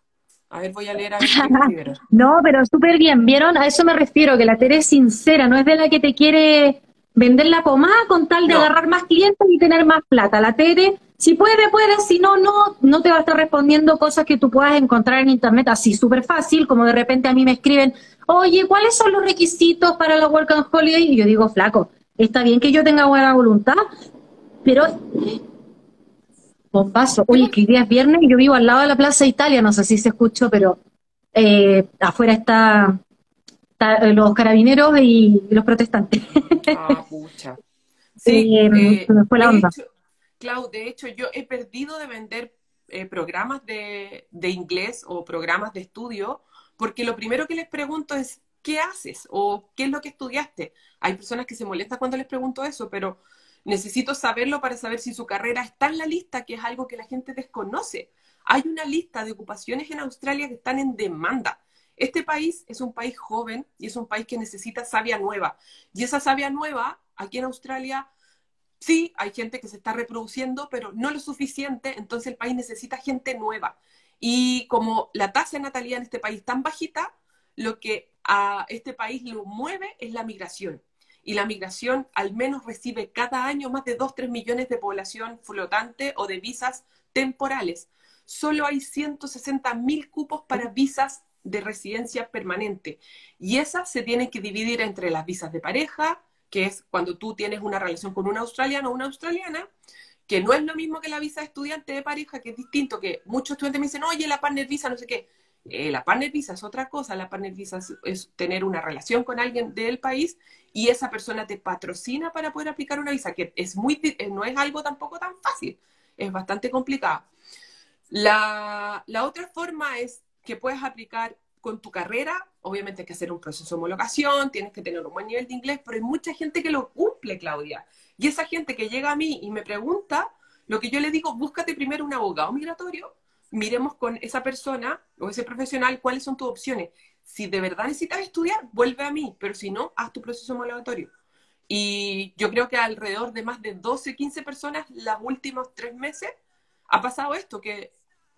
A ver, voy a leer a ver no, pero súper bien. ¿Vieron? A eso me refiero, que la Tere es sincera, no es de la que te quiere vender la pomada con tal de agarrar más clientes y tener más plata. La Tere, si puede, puede, si no, no, no te va a estar respondiendo cosas que tú puedas encontrar en internet así súper fácil, como de repente a mí me escriben, oye, ¿cuáles son los requisitos para la Work and Holiday? Y yo digo, flaco, está bien que yo tenga buena voluntad, pero paso. Oye, que día es viernes y yo vivo al lado de la Plaza Italia, no sé si se escuchó, pero eh, afuera está, eh, los carabineros y, los protestantes. Ah, pucha. Sí, eh, fue la onda. Clau, de hecho, yo he perdido de vender programas de, de inglés o programas de estudio, porque lo primero que les pregunto es, ¿qué haces? ¿O qué es lo que estudiaste? Hay personas que se molestan cuando les pregunto eso, pero necesito saberlo para saber si su carrera está en la lista, que es algo que la gente desconoce. Hay una lista de ocupaciones en Australia que están en demanda. Este país es un país joven y es un país que necesita savia nueva. Y esa savia nueva, aquí en Australia, sí, hay gente que se está reproduciendo, pero no lo suficiente, entonces el país necesita gente nueva. Y como la tasa de natalidad en este país tan bajita, lo que a este país lo mueve es la migración y la migración al menos recibe cada año más de 2-3 millones de población flotante o de visas temporales. Solo hay 160 mil cupos para visas de residencia permanente y esas se tienen que dividir entre las visas de pareja, que es cuando tú tienes una relación con un australiano o una australiana, que no es lo mismo que la visa de estudiante de pareja, que es distinto, que muchos estudiantes me dicen, oye, la partner visa, no sé qué. Eh, la partner visa es otra cosa, la partner visa es, tener una relación con alguien del país y esa persona te patrocina para poder aplicar una visa, que es muy, eh, no es algo tampoco tan fácil, es bastante complicado. La, la otra forma es que puedes aplicar con tu carrera, obviamente hay que hacer un proceso de homologación, tienes que tener un buen nivel de inglés, pero hay mucha gente que lo cumple, Claudia. Y esa gente que llega a mí y me pregunta, lo que yo le digo, búscate primero un abogado migratorio, miremos con esa persona o ese profesional cuáles son tus opciones. Si de verdad necesitas estudiar, vuelve a mí, pero si no, haz tu proceso homologatorio. Y yo creo que alrededor de más de 12, 15 personas los últimos tres meses ha pasado esto, que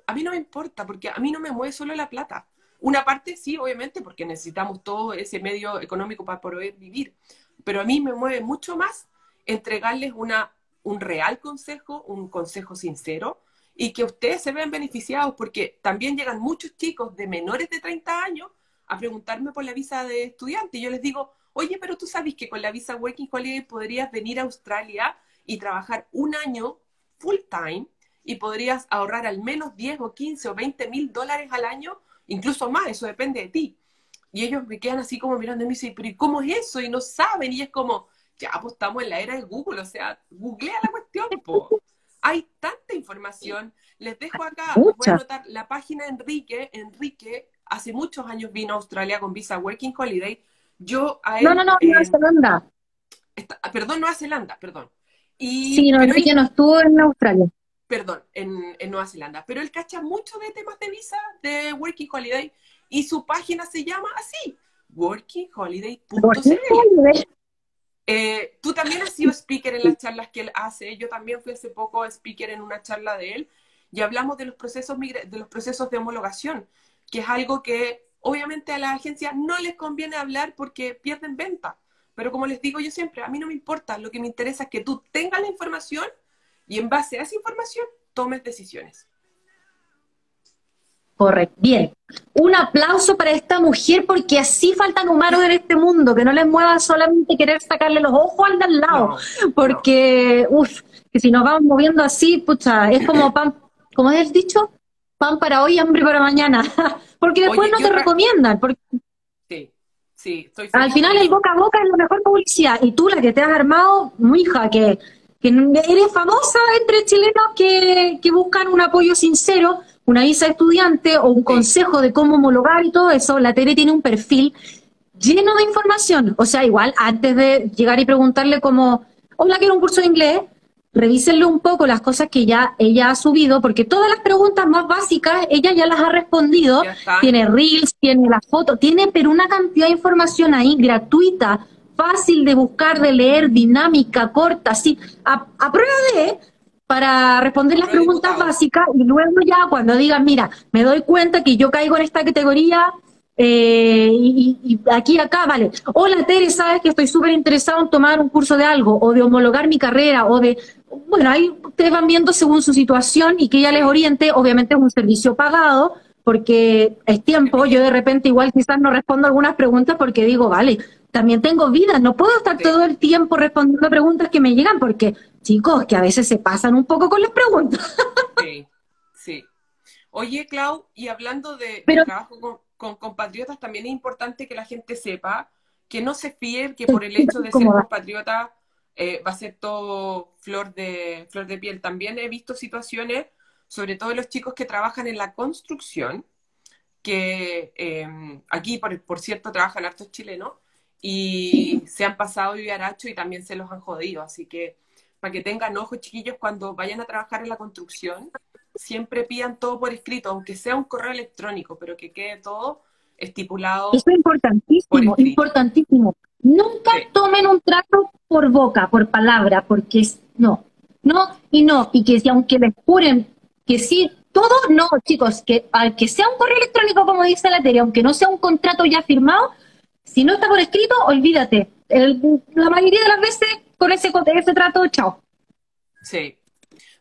a mí no me importa, porque a mí no me mueve solo la plata. Una parte sí, obviamente, porque necesitamos todo ese medio económico para poder vivir, pero a mí me mueve mucho más entregarles una, un real consejo, un consejo sincero, y que ustedes se vean beneficiados, porque también llegan muchos chicos de menores de 30 años a preguntarme por la visa de estudiante. Y yo les digo, oye, pero tú sabes que con la visa Working Holiday podrías venir a Australia y trabajar un año full time y podrías ahorrar al menos 10 o 15 o 20 mil dólares al año incluso más, eso depende de ti. Y ellos me quedan así como mirando y me dicen, pero ¿y cómo es eso? Y no saben, y es como, ya, pues estamos en la era de Google, o sea, googlea la cuestión, Hay tanta información. Les dejo acá, voy a anotar la página de Enrique. Enrique hace muchos años vino a Australia con visa Working Holiday. Yo a él, No, no, no, Nueva eh, Zelanda. perdón, Nueva Zelanda, perdón. Y, sí, no, Enrique no estuvo en Australia perdón, en, Nueva Zelanda, pero él cacha mucho de temas de visa de Working Holiday y su página se llama así, workingholiday.cl. Eh, tú también has sido speaker en las charlas que él hace, yo también fui hace poco speaker en una charla de él y hablamos de los procesos de los procesos de homologación, que es algo que obviamente a la agencia no les conviene hablar porque pierden venta. Pero como les digo yo siempre, a mí no me importa, lo que me interesa es que tú tengas la información y en base a esa información tomes decisiones. Correcto. Bien. Un aplauso para esta mujer porque así faltan humanos en este mundo, que no les mueva solamente querer sacarle los ojos al de al lado, porque, uff, que si nos vamos moviendo así, pucha, es como pan, como has dicho, pan para hoy, hambre para mañana, porque después no te recomiendan. Porque... Sí, sí, estoy Al final el boca a boca es la mejor publicidad y tú la que te has armado, hija, que que eres famosa entre chilenos que, buscan un apoyo sincero, una visa de estudiante o un consejo de cómo homologar y todo eso. La TV tiene un perfil lleno de información. O sea, igual, antes de llegar y preguntarle como, hola, quiero un curso de inglés, revísenle un poco las cosas que ya ella ha subido, porque todas las preguntas más básicas ella ya las ha respondido. Tiene reels, tiene las fotos, tiene pero una cantidad de información ahí gratuita fácil de buscar, de leer, dinámica, corta, así, a, prueba de, para responder las preguntas básicas y luego ya cuando digan, mira, me doy cuenta que yo caigo en esta categoría eh, y, y, aquí, acá, vale. Hola, Tere, sabes que estoy súper interesado en tomar un curso de algo o de homologar mi carrera o de... Bueno, ahí ustedes van viendo según su situación y que ella les oriente. Obviamente es un servicio pagado porque es tiempo. Yo de repente igual quizás no respondo algunas preguntas porque digo, vale, también tengo vida, no puedo estar todo el tiempo respondiendo preguntas que me llegan porque, chicos, que a veces se pasan un poco con las preguntas. Sí, sí. Oye, Clau, y hablando de, trabajo con, compatriotas, también es importante que la gente sepa que no se fíe que por el hecho de ser compatriota eh, va a ser todo flor de, flor de piel. También he visto situaciones, sobre todo los chicos que trabajan en la construcción, que eh, aquí, por, por cierto, trabajan hartos chilenos, y se han pasado vivaracho y también se los han jodido. Así que para que tengan ojo, chiquillos, cuando vayan a trabajar en la construcción, siempre pidan todo por escrito, aunque sea un correo electrónico, pero que quede todo estipulado. Eso es importantísimo, importantísimo. Nunca tomen un trato por boca, por palabra, porque es, no, no y no. Y que si aunque les juren que sí, todo no, chicos, que al que sea un correo electrónico, como dice la Tere, aunque no sea un contrato ya firmado, si no está por escrito, olvídate. la mayoría de las veces con ese, ese trato, chao. Sí.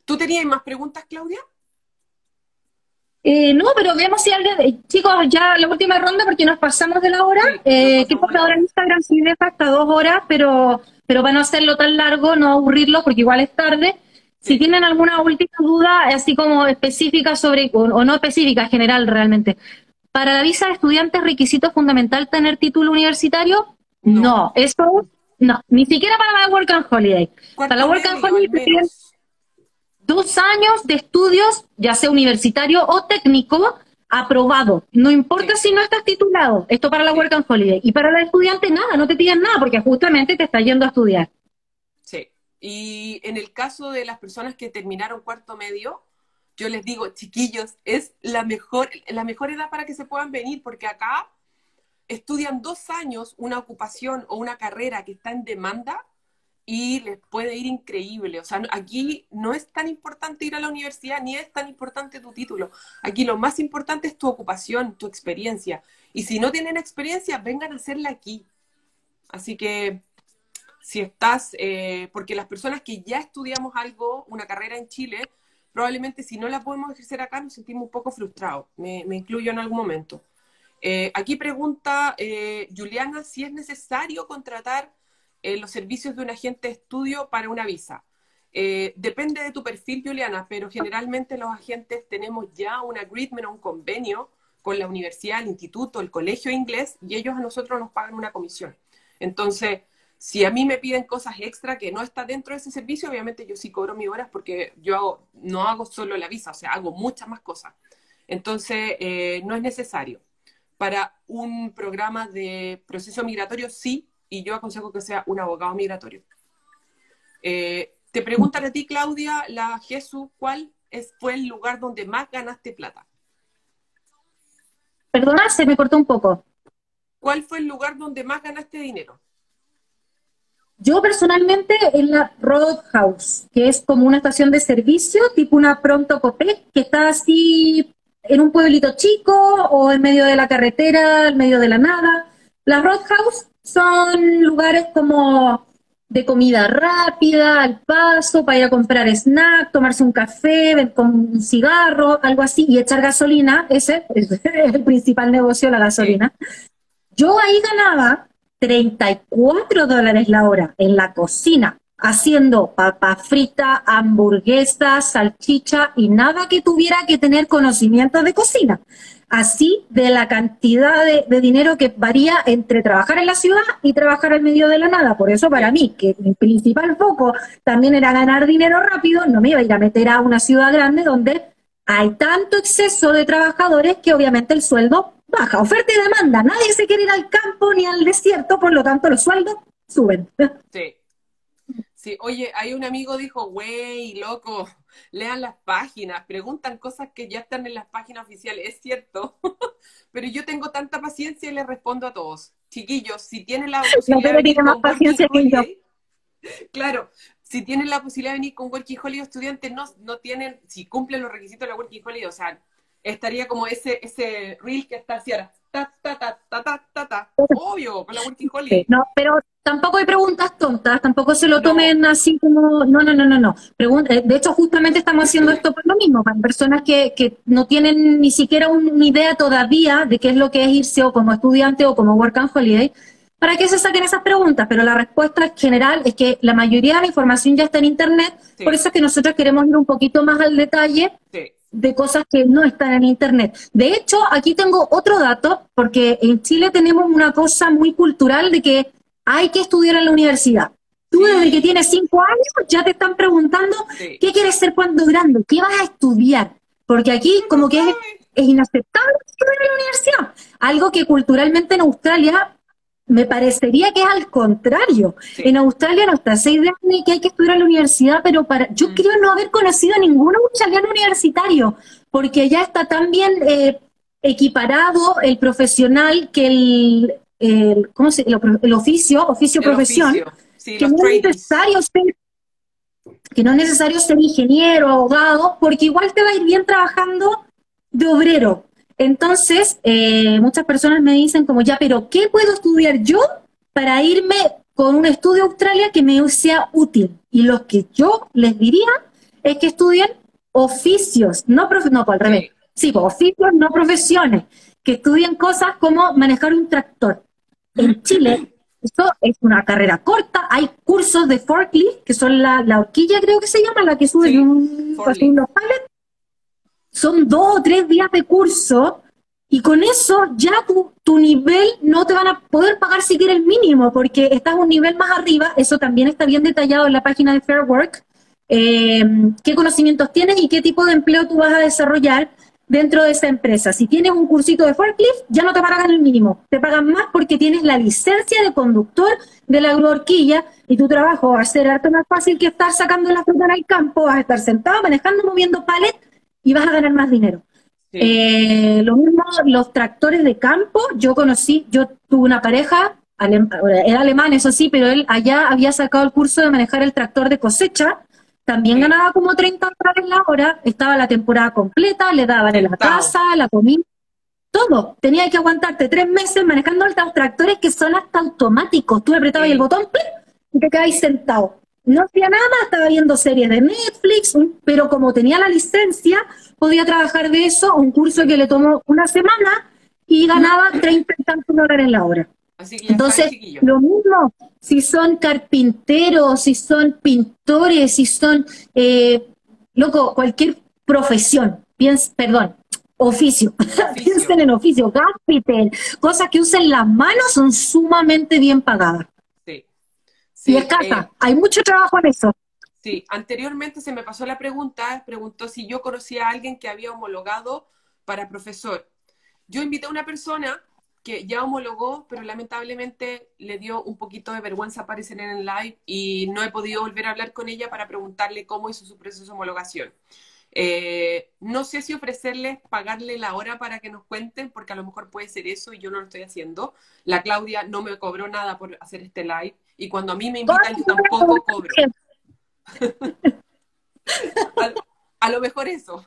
¿Tú tenías más preguntas, Claudia? Eh, no, pero veamos si alguien, chicos, ya la última ronda porque nos pasamos de la hora. eh, que por en Instagram sí deja hasta dos horas, pero, pero para no hacerlo tan largo, no aburrirlo porque igual es tarde. Si tienen alguna última duda, así como específica sobre, o, no específica, general realmente. ¿Para la visa de estudiante es requisito fundamental tener título universitario? No, eso no, ni siquiera para la Work and Holiday. Para la Work and Holiday dos años de estudios, ya sea universitario o técnico, aprobado. No importa si no estás titulado, esto para la Work and Holiday. Y para la estudiante nada, no te piden nada porque justamente te estás yendo a estudiar. Sí, y en el caso de las personas que terminaron cuarto medio, yo les digo, chiquillos, es la mejor, la mejor edad para que se puedan venir porque acá estudian dos años una ocupación o una carrera que está en demanda y les puede ir increíble. O sea, aquí no es tan importante ir a la universidad ni es tan importante tu título. Aquí lo más importante es tu ocupación, tu experiencia. Y si no tienen experiencia, vengan a hacerla aquí. Así que si estás, eh, porque las personas que ya estudiamos algo, una carrera en Chile, probablemente si no la podemos ejercer acá nos sentimos un poco frustrados. Me, incluyo en algún momento. Eh, aquí pregunta eh, Juliana si es necesario contratar eh, los servicios de un agente de estudio para una visa. Eh, depende de tu perfil, Juliana, pero generalmente los agentes tenemos ya un agreement o un convenio con la universidad, el instituto, el colegio inglés, y ellos a nosotros nos pagan una comisión. Entonces, si a mí me piden cosas extra que no está dentro de ese servicio, obviamente yo sí cobro mis horas porque yo no hago solo la visa, o sea, hago muchas más cosas. Entonces, eh, no es necesario. Para un programa de proceso migratorio, sí, y yo aconsejo que sea un abogado migratorio. Eh, te preguntan a ti, Claudia, la Jesús, ¿cuál es, fue el lugar donde más ganaste plata? Perdona, se me cortó un poco. ¿Cuál fue el lugar donde más ganaste dinero? Yo personalmente en la Roadhouse, que es como una estación de servicio, tipo una Pronto Copé, que está así en un pueblito chico o en medio de la carretera, en medio de la nada. La Roadhouse son lugares como de comida rápida, al paso, para ir a comprar snack, tomarse un café, con un cigarro, algo así, y echar gasolina, ese es el principal negocio, la gasolina. Yo ahí ganaba 34 dólares la hora en la cocina, haciendo papa frita, hamburguesa, salchicha y nada que tuviera que tener conocimiento de cocina así de la cantidad de, dinero que varía entre trabajar en la ciudad y trabajar en medio de la nada. Por eso para mí, que mi principal foco también era ganar dinero rápido, no me iba a ir a meter a una ciudad grande donde hay tanto exceso de trabajadores que obviamente el sueldo baja. Oferta y demanda. Nadie se quiere ir al campo ni al desierto, por lo tanto los sueldos suben. Sí. Sí, oye, hay un amigo dijo, güey, loco, lean las páginas, preguntan cosas que ya están en las páginas oficiales, es cierto, pero yo tengo tanta paciencia y les respondo a todos. Chiquillos, si tienen la posibilidad de venir con paciencia Holiday, claro, si tienen la posibilidad de venir con Working Holiday estudiantes, no, no tienen, si cumplen los requisitos de la Working Holiday, o sea, estaría como ese, ese reel que está así ahora, ta, ta, ta, ta, ta, ta, ta, obvio, con la Working Holiday. No, pero tampoco hay preguntas tontas, tampoco se lo tomen así como, no, no, no, no, no. Eh, de hecho, justamente estamos haciendo esto por lo mismo, para personas que, que no tienen ni siquiera una idea todavía de qué es lo que es irse o como estudiante o como work and holiday, para que se saquen esas preguntas, pero la respuesta general es que la mayoría de la información ya está en Internet, por eso es que nosotros queremos ir un poquito más al detalle de cosas que no están en Internet. De hecho, aquí tengo otro dato, porque en Chile tenemos una cosa muy cultural de que hay que estudiar en la universidad. Tú desde que tienes cinco años ya te están preguntando qué quieres ser cuando grande, qué vas a estudiar. Porque aquí como que es, inaceptable estudiar en la universidad. Algo que culturalmente en Australia me parecería que es al contrario. En Australia no está esa idea de que hay que estudiar en la universidad, pero para yo mm. creo no haber conocido a ningún australiano universitario, porque ya está tan bien eh, equiparado el profesional que el, el, ¿cómo se, el, oficio, oficio profesión, que, no es necesario ser, que no es necesario ser ingeniero, abogado, porque igual te va a ir bien trabajando de obrero. Entonces, eh, muchas personas me dicen como, ya, pero ¿qué puedo estudiar yo para irme con un estudio Australia que me sea útil? Y lo que yo les diría es que estudien oficios, no, no al revés, sí, pues, oficios, no profesiones, que estudien cosas como manejar un tractor, en Chile Eso es una carrera corta. Hay cursos de forklift, que son la, la horquilla, creo que se llama, la que sube un, los Son dos o tres días de curso y con eso ya tu, tu, nivel no te van a poder pagar siquiera el mínimo, porque estás un nivel más arriba. Eso también está bien detallado en la página de Fair Work. Eh, qué conocimientos tienes y qué tipo de empleo tú vas a desarrollar dentro de esa empresa. Si tienes un cursito de forklift, ya no te pagan el mínimo, te pagan más porque tienes la licencia de conductor de la agrohorquilla y tu trabajo va a ser harto más fácil que estar sacando la fruta el campo, vas a estar sentado manejando, moviendo palet y vas a ganar más dinero. Eh, lo mismo los tractores de campo, yo conocí, yo tuve una pareja, era alemán eso sí, pero él allá había sacado el curso de manejar el tractor de cosecha también ganaba como 30 dólares la hora, estaba la temporada completa, le daban en la casa, la comida, todo. Tenía que aguantarte tres meses manejando los tractores que son hasta automáticos. Tú apretabas el botón y te quedabas sentado. No hacía nada, estaba viendo series de Netflix, pero como tenía la licencia, podía trabajar de eso, un curso que le tomó una semana y ganaba 30 dólares la hora. Entonces, lo mismo, si son carpinteros, si son pintores, si son, eh, loco, cualquier profesión, piens, perdón, oficio, piensen en oficio, carpinter, cosas que usen las manos son sumamente bien pagadas. Sí. sí y escasa, eh, hay mucho trabajo en eso. Sí, anteriormente se me pasó la pregunta, preguntó si yo conocía a alguien que había homologado para profesor. Yo invité a una persona que ya homologó, pero lamentablemente le dio un poquito de vergüenza aparecer en el live y no he podido volver a hablar con ella para preguntarle cómo hizo su proceso de homologación. Eh, no sé si ofrecerle, pagarle la hora para que nos cuenten, porque a lo mejor puede ser eso y yo no lo estoy haciendo. La Claudia no me cobró nada por hacer este live y cuando a mí me invitan yo tampoco cobro. a lo mejor eso.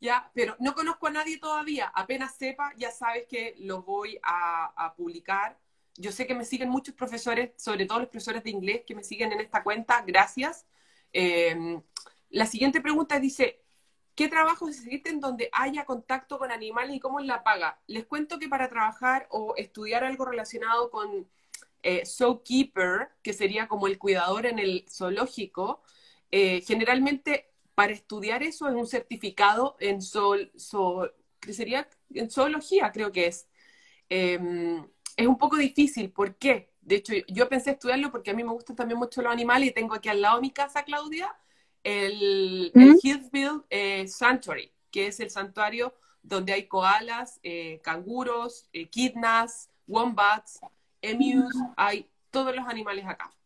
¿Ya? Pero no conozco a nadie todavía, apenas sepa, ya sabes que lo voy a, publicar. Yo sé que me siguen muchos profesores, sobre todo los profesores de inglés que me siguen en esta cuenta, gracias. Em, la siguiente pregunta dice, ¿qué trabajo en donde haya contacto con animales y cómo la paga? Les cuento que para trabajar o estudiar algo relacionado con eh, zookeeper, que sería como el cuidador en el zoológico, eh, generalmente para estudiar eso es un certificado en, sol, sería? en zoología, creo que es. Em, es un poco difícil, ¿por qué? De hecho, yo pensé estudiarlo porque a mí me gustan también mucho los animales y tengo aquí al lado de mi casa, Claudia, el, ¿Mm? Hillsville eh, Sanctuary, que es el santuario donde hay koalas, eh, canguros, eh, kidnas, wombats, emus, hay todos los animales acá.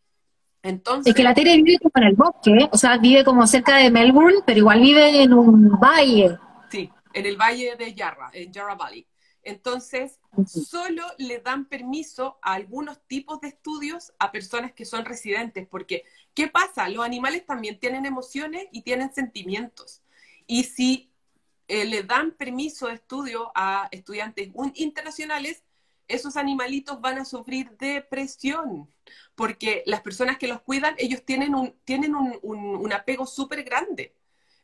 Entonces, es que la Tere vive como en el bosque, o sea, vive como cerca de Melbourne, pero igual vive en un valle. Sí, en el valle de Yarra, en Yarra Valley. Entonces, solo le dan permiso a algunos tipos de estudios a personas que son residentes, porque ¿qué pasa? Los animales también tienen emociones y tienen sentimientos. Y si eh, le dan permiso de estudio a estudiantes internacionales, esos animalitos van a sufrir depresión, porque las personas que los cuidan, ellos tienen un, tienen un, apego súper grande.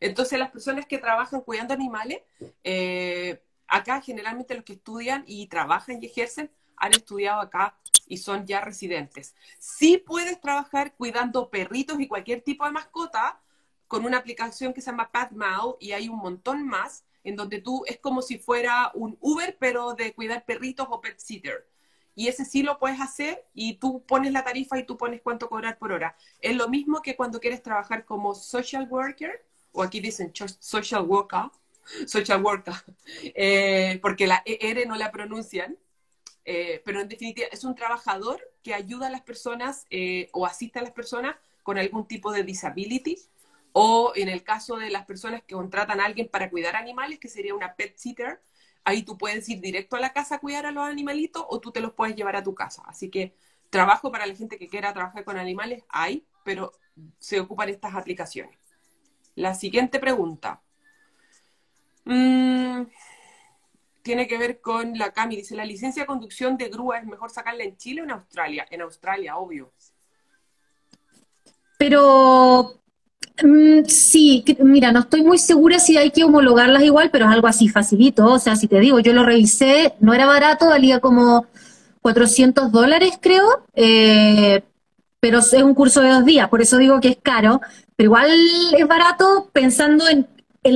Entonces, las personas que trabajan cuidando animales, eh, acá generalmente los que estudian y trabajan y ejercen, han estudiado acá y son ya residentes. Sí puedes trabajar cuidando perritos y cualquier tipo de mascota con una aplicación que se llama PatMao y hay un montón más en donde tú es como si fuera un Uber, pero de cuidar perritos o pet sitter. Y ese sí lo puedes hacer y tú pones la tarifa y tú pones cuánto cobrar por hora. Es lo mismo que cuando quieres trabajar como social worker, o aquí dicen social worker, social worker, eh, porque la ER no la pronuncian, eh, pero en definitiva es un trabajador que ayuda a las personas eh, o asiste a las personas con algún tipo de disability o en el caso de las personas que contratan a alguien para cuidar animales, que sería una pet sitter, ahí tú puedes ir directo a la casa a cuidar a los animalitos o tú te los puedes llevar a tu casa. Así que trabajo para la gente que quiera trabajar con animales hay, pero se ocupan estas aplicaciones. La siguiente pregunta. Mm, tiene que ver con la Cami. Dice, ¿la licencia de conducción de grúa es mejor sacarla en Chile o en Australia? En Australia, obvio. Pero Mm, sí, mira, no estoy muy segura si hay que homologarlas igual, pero es algo así facilito. O sea, si te digo, yo lo revisé, no era barato, valía como 400 dólares creo, eh, pero es un curso de dos días, por eso digo que es caro, pero igual es barato pensando en,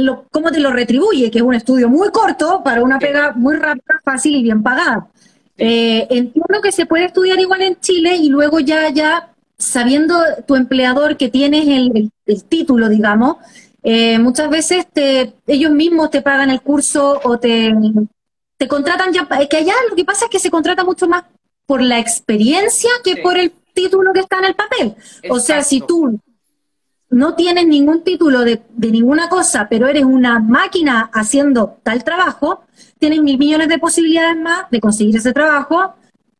lo, cómo te lo retribuye, que es un estudio muy corto para una pega muy rápida, fácil y bien pagada. Eh, entiendo que se puede estudiar igual en Chile y luego ya, ya sabiendo tu empleador que tienes el, título, digamos, eh, muchas veces te, ellos mismos te pagan el curso o te, te contratan ya, que allá lo que pasa es que se contrata mucho más por la experiencia que por el título que está en el papel. O sea, si tú no tienes ningún título de, de, ninguna cosa, pero eres una máquina haciendo tal trabajo, tienes mil millones de posibilidades más de conseguir ese trabajo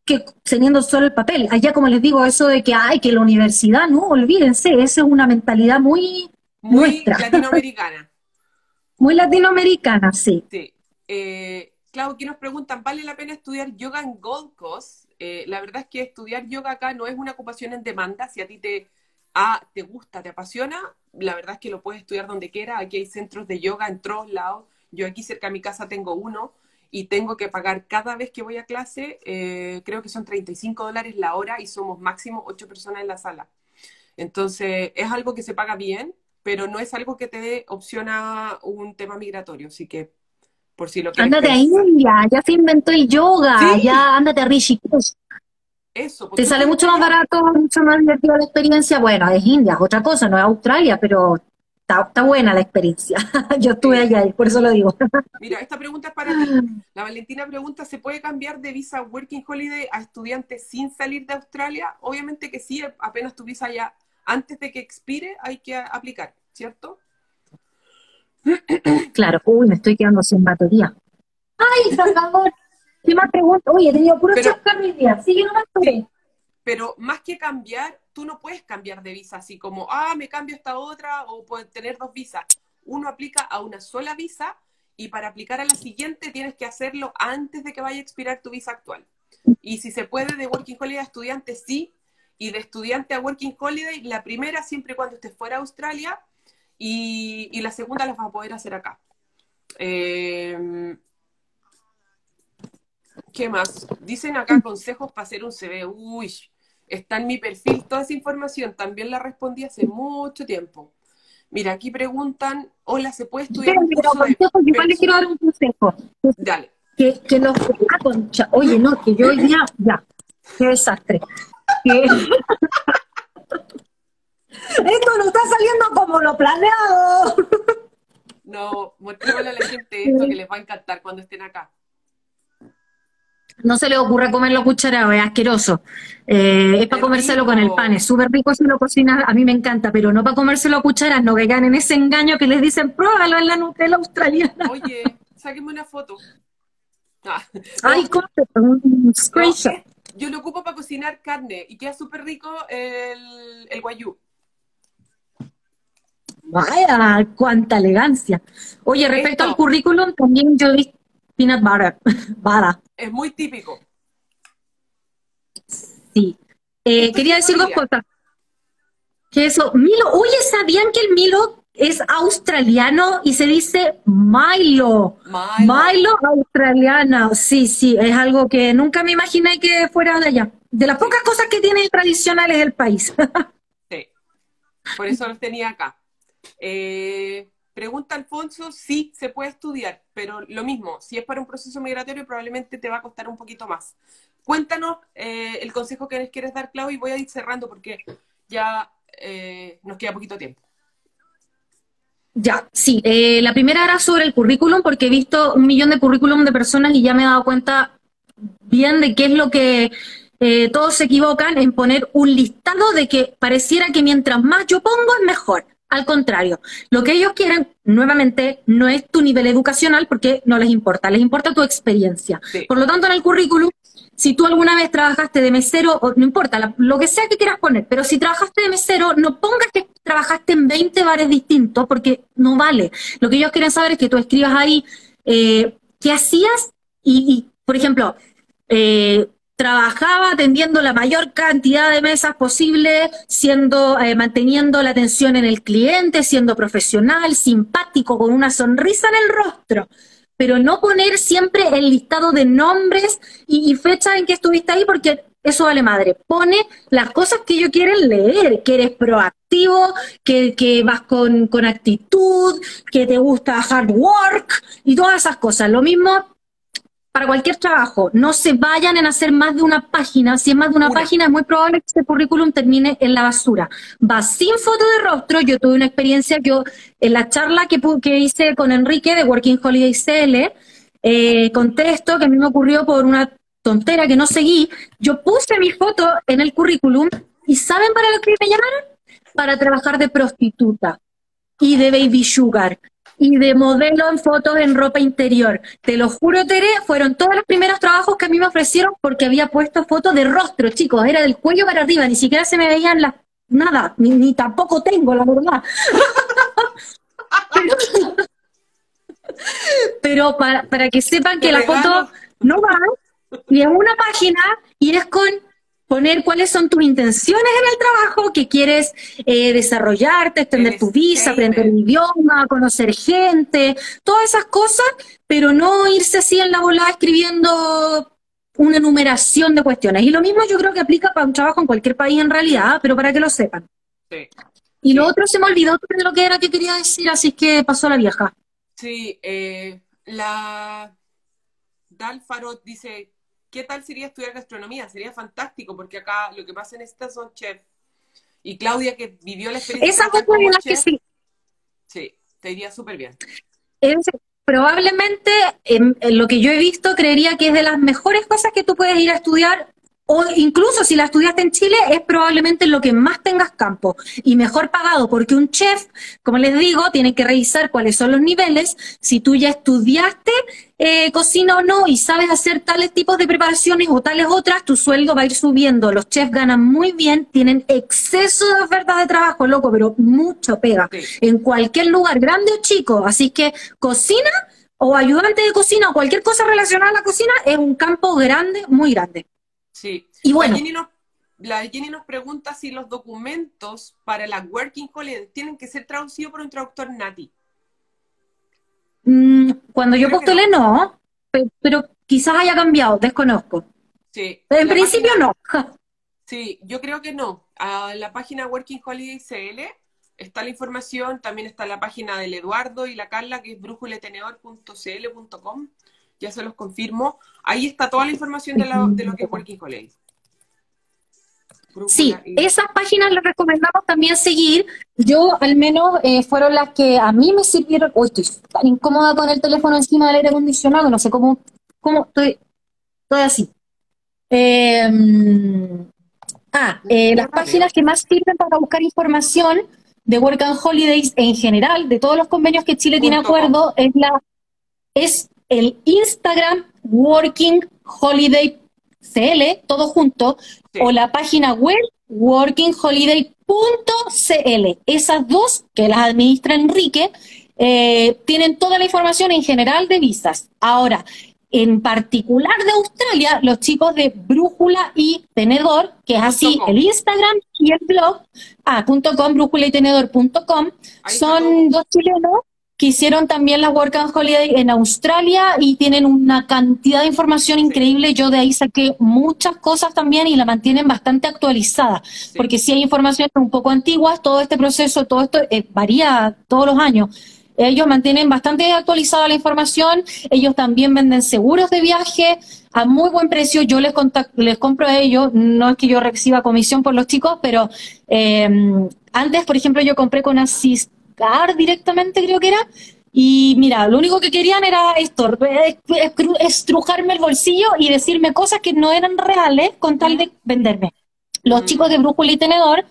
que teniendo solo el papel. Allá, como les digo, eso de que, hay que la universidad, no, olvídense, esa es una mentalidad muy, muy latinoamericana. muy latinoamericana, sí. Sí. Eh, Clau, nos preguntan, ¿vale la pena estudiar yoga en Gold Coast? Eh, la verdad es que estudiar yoga acá no es una ocupación en demanda. Si a ti te, te gusta, te apasiona, la verdad es que lo puedes estudiar donde quiera. Aquí hay centros de yoga en todos lados. Yo aquí cerca de mi casa tengo uno y tengo que pagar cada vez que voy a clase, eh, creo que son 35 dólares la hora y somos máximo 8 personas en la sala. Entonces, es algo que se paga bien, pero no es algo que te dé opción a un tema migratorio. Así que, por si lo quieres. Ándate a India, ya se inventó el yoga, ya ándate a Rishikesh. Eso. Te sale mucho más barato, mucho más divertido la experiencia. Bueno, es India, es otra cosa, no es Australia, pero está, buena la experiencia. Yo estuve allá y por eso lo digo. Mira, esta pregunta es para ti. La Valentina pregunta, ¿se puede cambiar de visa Working Holiday a estudiante sin salir de Australia? Obviamente que sí, apenas tu visa ya, antes de que expire, hay que aplicar, ¿cierto? Claro, uy, me estoy quedando sin batería. ¡Ay, Salvador! ¿Qué más preguntas? Oye, he tenido puro chascar mi día. Sigue nomás. Sí, pero más que cambiar, tú no puedes cambiar de visa así como, ah, me cambio esta otra o puedes tener dos visas. Uno aplica a una sola visa y para aplicar a la siguiente tienes que hacerlo antes de que vaya a expirar tu visa actual. Y si se puede de Working Holiday a estudiante, sí. Y de estudiante a Working Holiday, la primera siempre y cuando estés fuera de Australia y, la segunda las vas a poder hacer acá. Em, ¿Qué más? Dicen acá consejos para hacer un CV. Uy, está en mi perfil toda esa información. También la respondí hace mucho tiempo. Mira, aquí preguntan, hola, ¿se puede estudiar un curso de Yo le quiero dar un consejo. Dale. Que, que los... Ah, concha. Oye, no, que yo hoy día... Ya, qué desastre. Esto no está saliendo como lo planeado. No, muéstrenle a la gente esto que les va a encantar cuando estén acá no se le ocurre comerlo cucharado, es asqueroso. Eh, es para comérselo con el pan, es súper rico si lo cocinas, a mí me encanta, pero no para comérselo a cucharas, no caigan en ese engaño que les dicen, pruébalo en la Nutella australiana. Oye, sáquenme una foto. Ah, Ay, ¿cómo un screenshot. yo lo ocupo para cocinar carne y queda súper rico el, el guayú. Vaya, cuánta elegancia. Oye, respecto al currículum, también yo he visto peanut butter. Es muy típico. Sí. Eh, quería decir dos cosas. Que eso, Milo, oye, ¿sabían que el Milo es australiano y se dice Milo? Milo, australiana. Sí, sí, es algo que nunca me imaginé que fuera de allá. De las pocas cosas que tiene tradicionales del país. sí, por eso los tenía acá. Eh, Pregunta Alfonso, sí, se puede estudiar, pero lo mismo, si es para un proceso migratorio probablemente te va a costar un poquito más. Cuéntanos eh, el consejo que les quieres dar, Clau, y voy a ir cerrando porque ya eh, nos queda poquito tiempo. Ya, sí. Eh, la primera era sobre el currículum, porque he visto un millón de currículum de personas y ya me he dado cuenta bien de qué es lo que todos se equivocan en poner un listado de que pareciera que mientras más yo pongo es mejor. Al contrario, lo que ellos quieren, nuevamente, no es tu nivel educacional porque no les importa, les importa tu experiencia. Por lo tanto, en el currículum, si tú alguna vez trabajaste de mesero, o no importa, lo que sea que quieras poner, pero si trabajaste de mesero, no pongas que trabajaste en 20 bares distintos porque no vale. Lo que ellos quieren saber es que tú escribas ahí eh, qué hacías y, por ejemplo, eh, trabajaba atendiendo la mayor cantidad de mesas posible, siendo, eh, manteniendo la atención en el cliente, siendo profesional, simpático, con una sonrisa en el rostro. pero no poner siempre el listado de nombres y, fechas en que estuviste ahí, porque eso vale madre. Pone las cosas que ellos quieren leer, que eres proactivo, que, que vas con, con actitud, que te gusta hard work y todas esas cosas. Lo mismo para cualquier trabajo, no se vayan en hacer más de una página. Si es más de una, página, es muy probable que ese currículum termine en la basura. Va sin foto de rostro. Yo tuve una experiencia, yo en la charla que, que hice con Enrique de Working Holiday CL, eh, contesto que a mí me ocurrió por una tontera que no seguí. Yo puse mi foto en el currículum y ¿saben para lo que me llamaron? Para trabajar de prostituta y de baby sugar y de modelo en fotos en ropa interior. Te lo juro, Tere, fueron todos los primeros trabajos que a mí me ofrecieron porque había puesto fotos de rostro, chicos, era del cuello para arriba, ni siquiera se me veían las nada, ni, tampoco tengo, la verdad. pero, para, para, que sepan que la foto no va, y es una página y es con poner cuáles son tus intenciones en el trabajo, que quieres eh, desarrollarte, extender tu visa, aprender el idioma, conocer gente, todas esas cosas, pero no irse así en la volada escribiendo una enumeración de cuestiones. Y lo mismo yo creo que aplica para un trabajo en cualquier país en realidad, pero para que lo sepan. Y lo otro se me olvidó de lo que era que quería decir, así que pasó la vieja. Sí, eh, la Dalfarot dice, ¿qué tal sería estudiar gastronomía? Sería fantástico, porque acá lo que pasa en esta son chefs. Y Claudia, que vivió la experiencia. Esa fue las que sí. Sí, te iría súper bien. probablemente, en, lo que yo he visto, creería que es de las mejores cosas que tú puedes ir a estudiar o incluso si la estudiaste en Chile, es probablemente lo que más tengas campo y mejor pagado, porque un chef, como les digo, tiene que revisar cuáles son los niveles. Si tú ya estudiaste eh, cocina o no y sabes hacer tales tipos de preparaciones o tales otras, tu sueldo va a ir subiendo. Los chefs ganan muy bien, tienen exceso de ofertas de trabajo, loco, pero mucho pega. En cualquier lugar, grande o chico. Así que cocina o ayudante de cocina o cualquier cosa relacionada a la cocina es un campo grande, muy grande. Sí. Y bueno. La Jenny, nos, pregunta si los documentos para la Working Holiday tienen que ser traducidos por un traductor nati. Mm, cuando yo postulé no. pero, quizás haya cambiado, desconozco. Sí. en principio no. sí, yo creo que no. A la página Working Holiday CL está la información, también está la página del Eduardo y la Carla, que es brújuletenedor.cl.com ya se los confirmo. Ahí está toda la información de, lo que es Working Holiday. Sí, esas páginas las recomendamos también seguir. Yo, al menos, eh, fueron las que a mí me sirvieron. Uy, estoy tan incómoda con el teléfono encima del aire acondicionado, no sé cómo, cómo estoy, estoy así. Em, ah, eh, las páginas que más sirven para buscar información de Work and Holidays en general, de todos los convenios que Chile tiene acuerdo, es la es el Instagram Working Holiday CL, todo junto, o la página web workingholiday.cl. Esas dos, que las administra Enrique, eh, tienen toda la información en general de visas. Ahora, en particular de Australia, los chicos de Brújula y Tenedor, que es así el Instagram y el blog, ah, .com, brújula y tenedor.com, son dos chilenos que hicieron también la Work and Holiday en Australia y tienen una cantidad de información increíble. Yo de ahí saqué muchas cosas también y la mantienen bastante actualizada, porque si hay información un poco antiguas, todo este proceso, todo esto eh, varía todos los años. Ellos mantienen bastante actualizada la información, ellos también venden seguros de viaje a muy buen precio, yo les, les compro a ellos, no es que yo reciba comisión por los chicos, pero eh, antes, por ejemplo, yo compré con Directamente, creo que era. Y mira, lo único que querían era esto, estrujarme el bolsillo y decirme cosas que no eran reales con tal de venderme. Los chicos de Brújula y Tenedor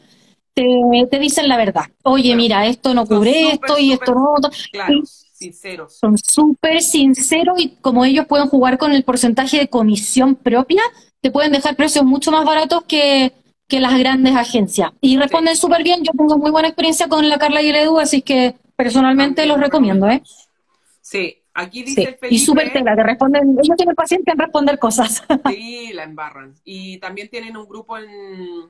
te, dicen la verdad. Oye, mira, esto no cubre esto y esto no. Claro, sinceros. Son súper sinceros y como ellos pueden jugar con el porcentaje de comisión propia, te pueden dejar precios mucho más baratos que, que las grandes agencias. Y responden súper bien. Yo tengo muy buena experiencia con la Carla y el Edu, así que personalmente los recomiendo, ¿eh? Sí, aquí dice el Felipe... Y súper tela, que responden, ellos tienen paciencia en responder cosas. Sí, la embarran. Y también tienen un grupo en,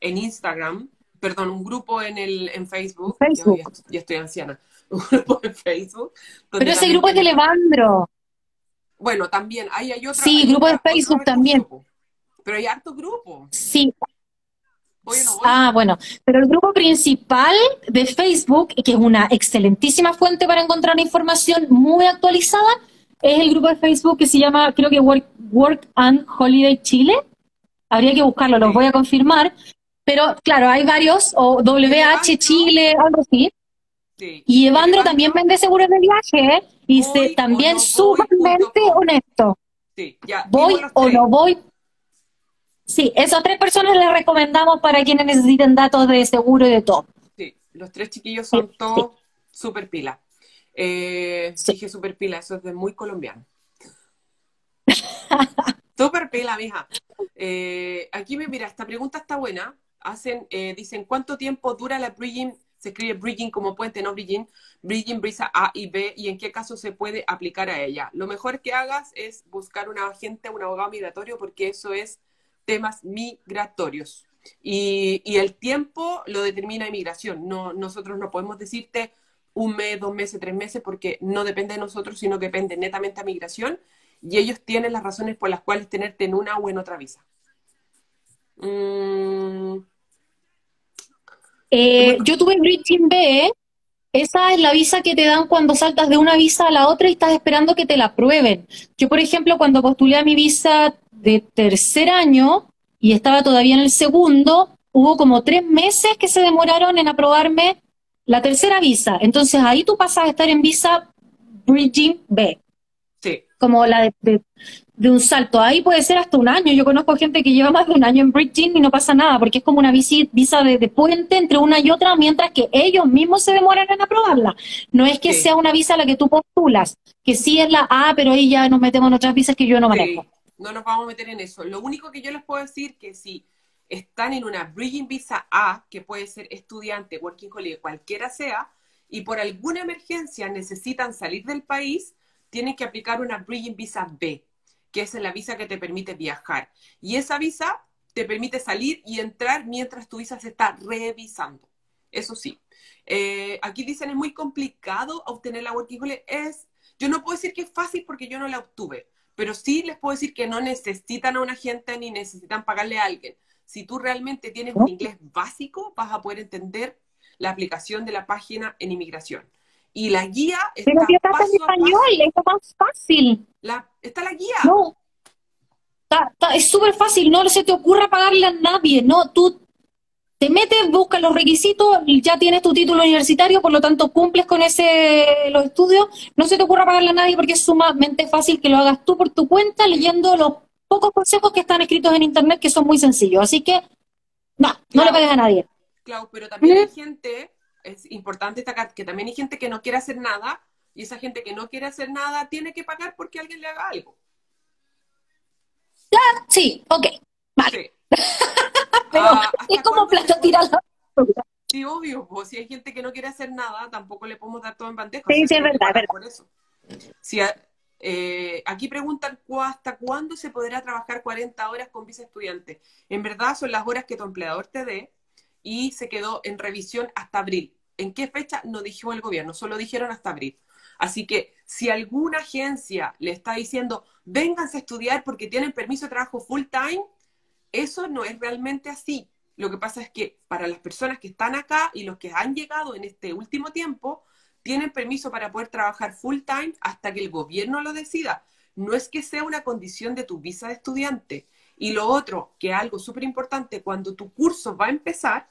en Instagram, perdón, un grupo en, el, en Facebook. Facebook. Ya, estoy anciana. un grupo de Facebook. Pero ese grupo es de Levandro. Bueno, también, ahí hay otro. Sí, grupo de Facebook también. Pero hay harto grupo. Sí. Ah, bueno, pero el grupo principal de Facebook, que es una excelentísima fuente para encontrar información muy actualizada, es el grupo de Facebook que se llama, creo que Work, Work and Holiday Chile. Habría que buscarlo, lo voy a confirmar. Pero claro, hay varios, o WH Chile, algo así. Y Evandro también vende seguros de viaje y se, también sumamente honesto. Sí, ya, voy o no voy. Sí, esas tres personas les recomendamos para quienes necesiten datos de seguro y de todo. Sí, los tres chiquillos son todos super pila. Eh, Dije super pila, eso es de muy colombiano. super pila, mija. Eh, aquí me mira, esta pregunta está buena. Hacen, eh, dicen, ¿cuánto tiempo dura la bridging se escribe bridging como puente, no bridging, bridging brisa A y B, y en qué caso se puede aplicar a ella. Lo mejor que hagas es buscar un agente, un abogado migratorio, porque eso es temas migratorios. Y, el tiempo lo determina inmigración. No, nosotros no podemos decirte un mes, dos meses, tres meses, porque no depende de nosotros, sino que depende netamente de migración, y ellos tienen las razones por las cuales tenerte en una o en otra visa. Mm, eh, yo tuve Bridging B, esa es la visa que te dan cuando saltas de una visa a la otra y estás esperando que te la aprueben. Yo, por ejemplo, cuando postulé a mi visa de tercer año y estaba todavía en el segundo, hubo como tres meses que se demoraron en aprobarme la tercera visa. Entonces ahí tú pasas a estar en visa Bridging B. Sí. Como la de, de un salto. Ahí puede ser hasta un año. Yo conozco gente que lleva más de un año en bridging y no pasa nada, porque es como una visa de, puente entre una y otra, mientras que ellos mismos se demoran en aprobarla. No es que sea una visa a la que tú postulas, que sí es la A, pero ahí ya nos metemos en otras visas que yo no manejo. No nos vamos a meter en eso. Lo único que yo les puedo decir que si están en una bridging visa A, que puede ser estudiante, working holiday, cualquiera sea, y por alguna emergencia necesitan salir del país, tienen que aplicar una bridging visa B que es la visa que te permite viajar. Y esa visa te permite salir y entrar mientras tu visa se está revisando. Eso sí. Eh, aquí dicen es muy complicado obtener la Working Holiday. Es, yo no puedo decir que es fácil porque yo no la obtuve, pero sí les puedo decir que no necesitan a un agente ni necesitan pagarle a alguien. Si tú realmente tienes un inglés básico, vas a poder entender la aplicación de la página en inmigración. Y la guía está Pero si estás en español, es más fácil. La, está la guía. No. es súper fácil, no se te ocurra pagarle a nadie, no, tú te metes, buscas los requisitos, ya tienes tu título universitario, por lo tanto cumples con ese los estudios, no se te ocurra pagarle a nadie porque es sumamente fácil que lo hagas tú por tu cuenta leyendo los pocos consejos que están escritos en internet que son muy sencillos, así que no, no le pagues a nadie. Claro, pero también hay gente es importante destacar que también hay gente que no quiere hacer nada y esa gente que no quiere hacer nada tiene que pagar porque alguien le haga algo. Ya, sí, ok, vale. Pero ah, es como plato tirado. Sí, obvio, pues si hay gente que no quiere hacer nada, tampoco le podemos dar todo en bandeja. Sí, sí, es verdad, verdad. Por eso. Si, eh, aquí preguntan hasta cuándo se podrá trabajar 40 horas con visa estudiante. En verdad son las horas que tu empleador te dé y se quedó en revisión hasta abril. ¿En qué fecha? No dijo el gobierno, solo dijeron hasta abril. Así que si alguna agencia le está diciendo, vénganse a estudiar porque tienen permiso de trabajo full time, eso no es realmente así. Lo que pasa es que para las personas que están acá y los que han llegado en este último tiempo, tienen permiso para poder trabajar full time hasta que el gobierno lo decida. No es que sea una condición de tu visa de estudiante. Y lo otro, que algo súper importante, cuando tu curso va a empezar,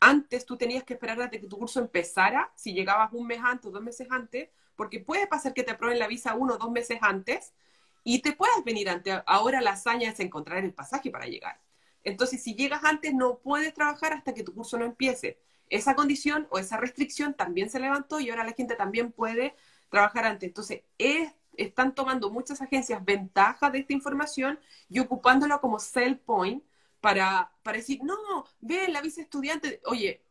antes tú tenías que esperar hasta que tu curso empezara, si llegabas un mes antes o dos meses antes, porque puede pasar que te aprueben la visa uno o dos meses antes y te puedas venir antes. Ahora la hazaña es encontrar el pasaje para llegar. Entonces, si llegas antes, no puedes trabajar hasta que tu curso no empiece. Esa condición o esa restricción también se levantó y ahora la gente también puede trabajar antes. Entonces, están tomando muchas agencias ventaja de esta información y ocupándola como sell point para, para decir, no, vean la visa estudiante, oye,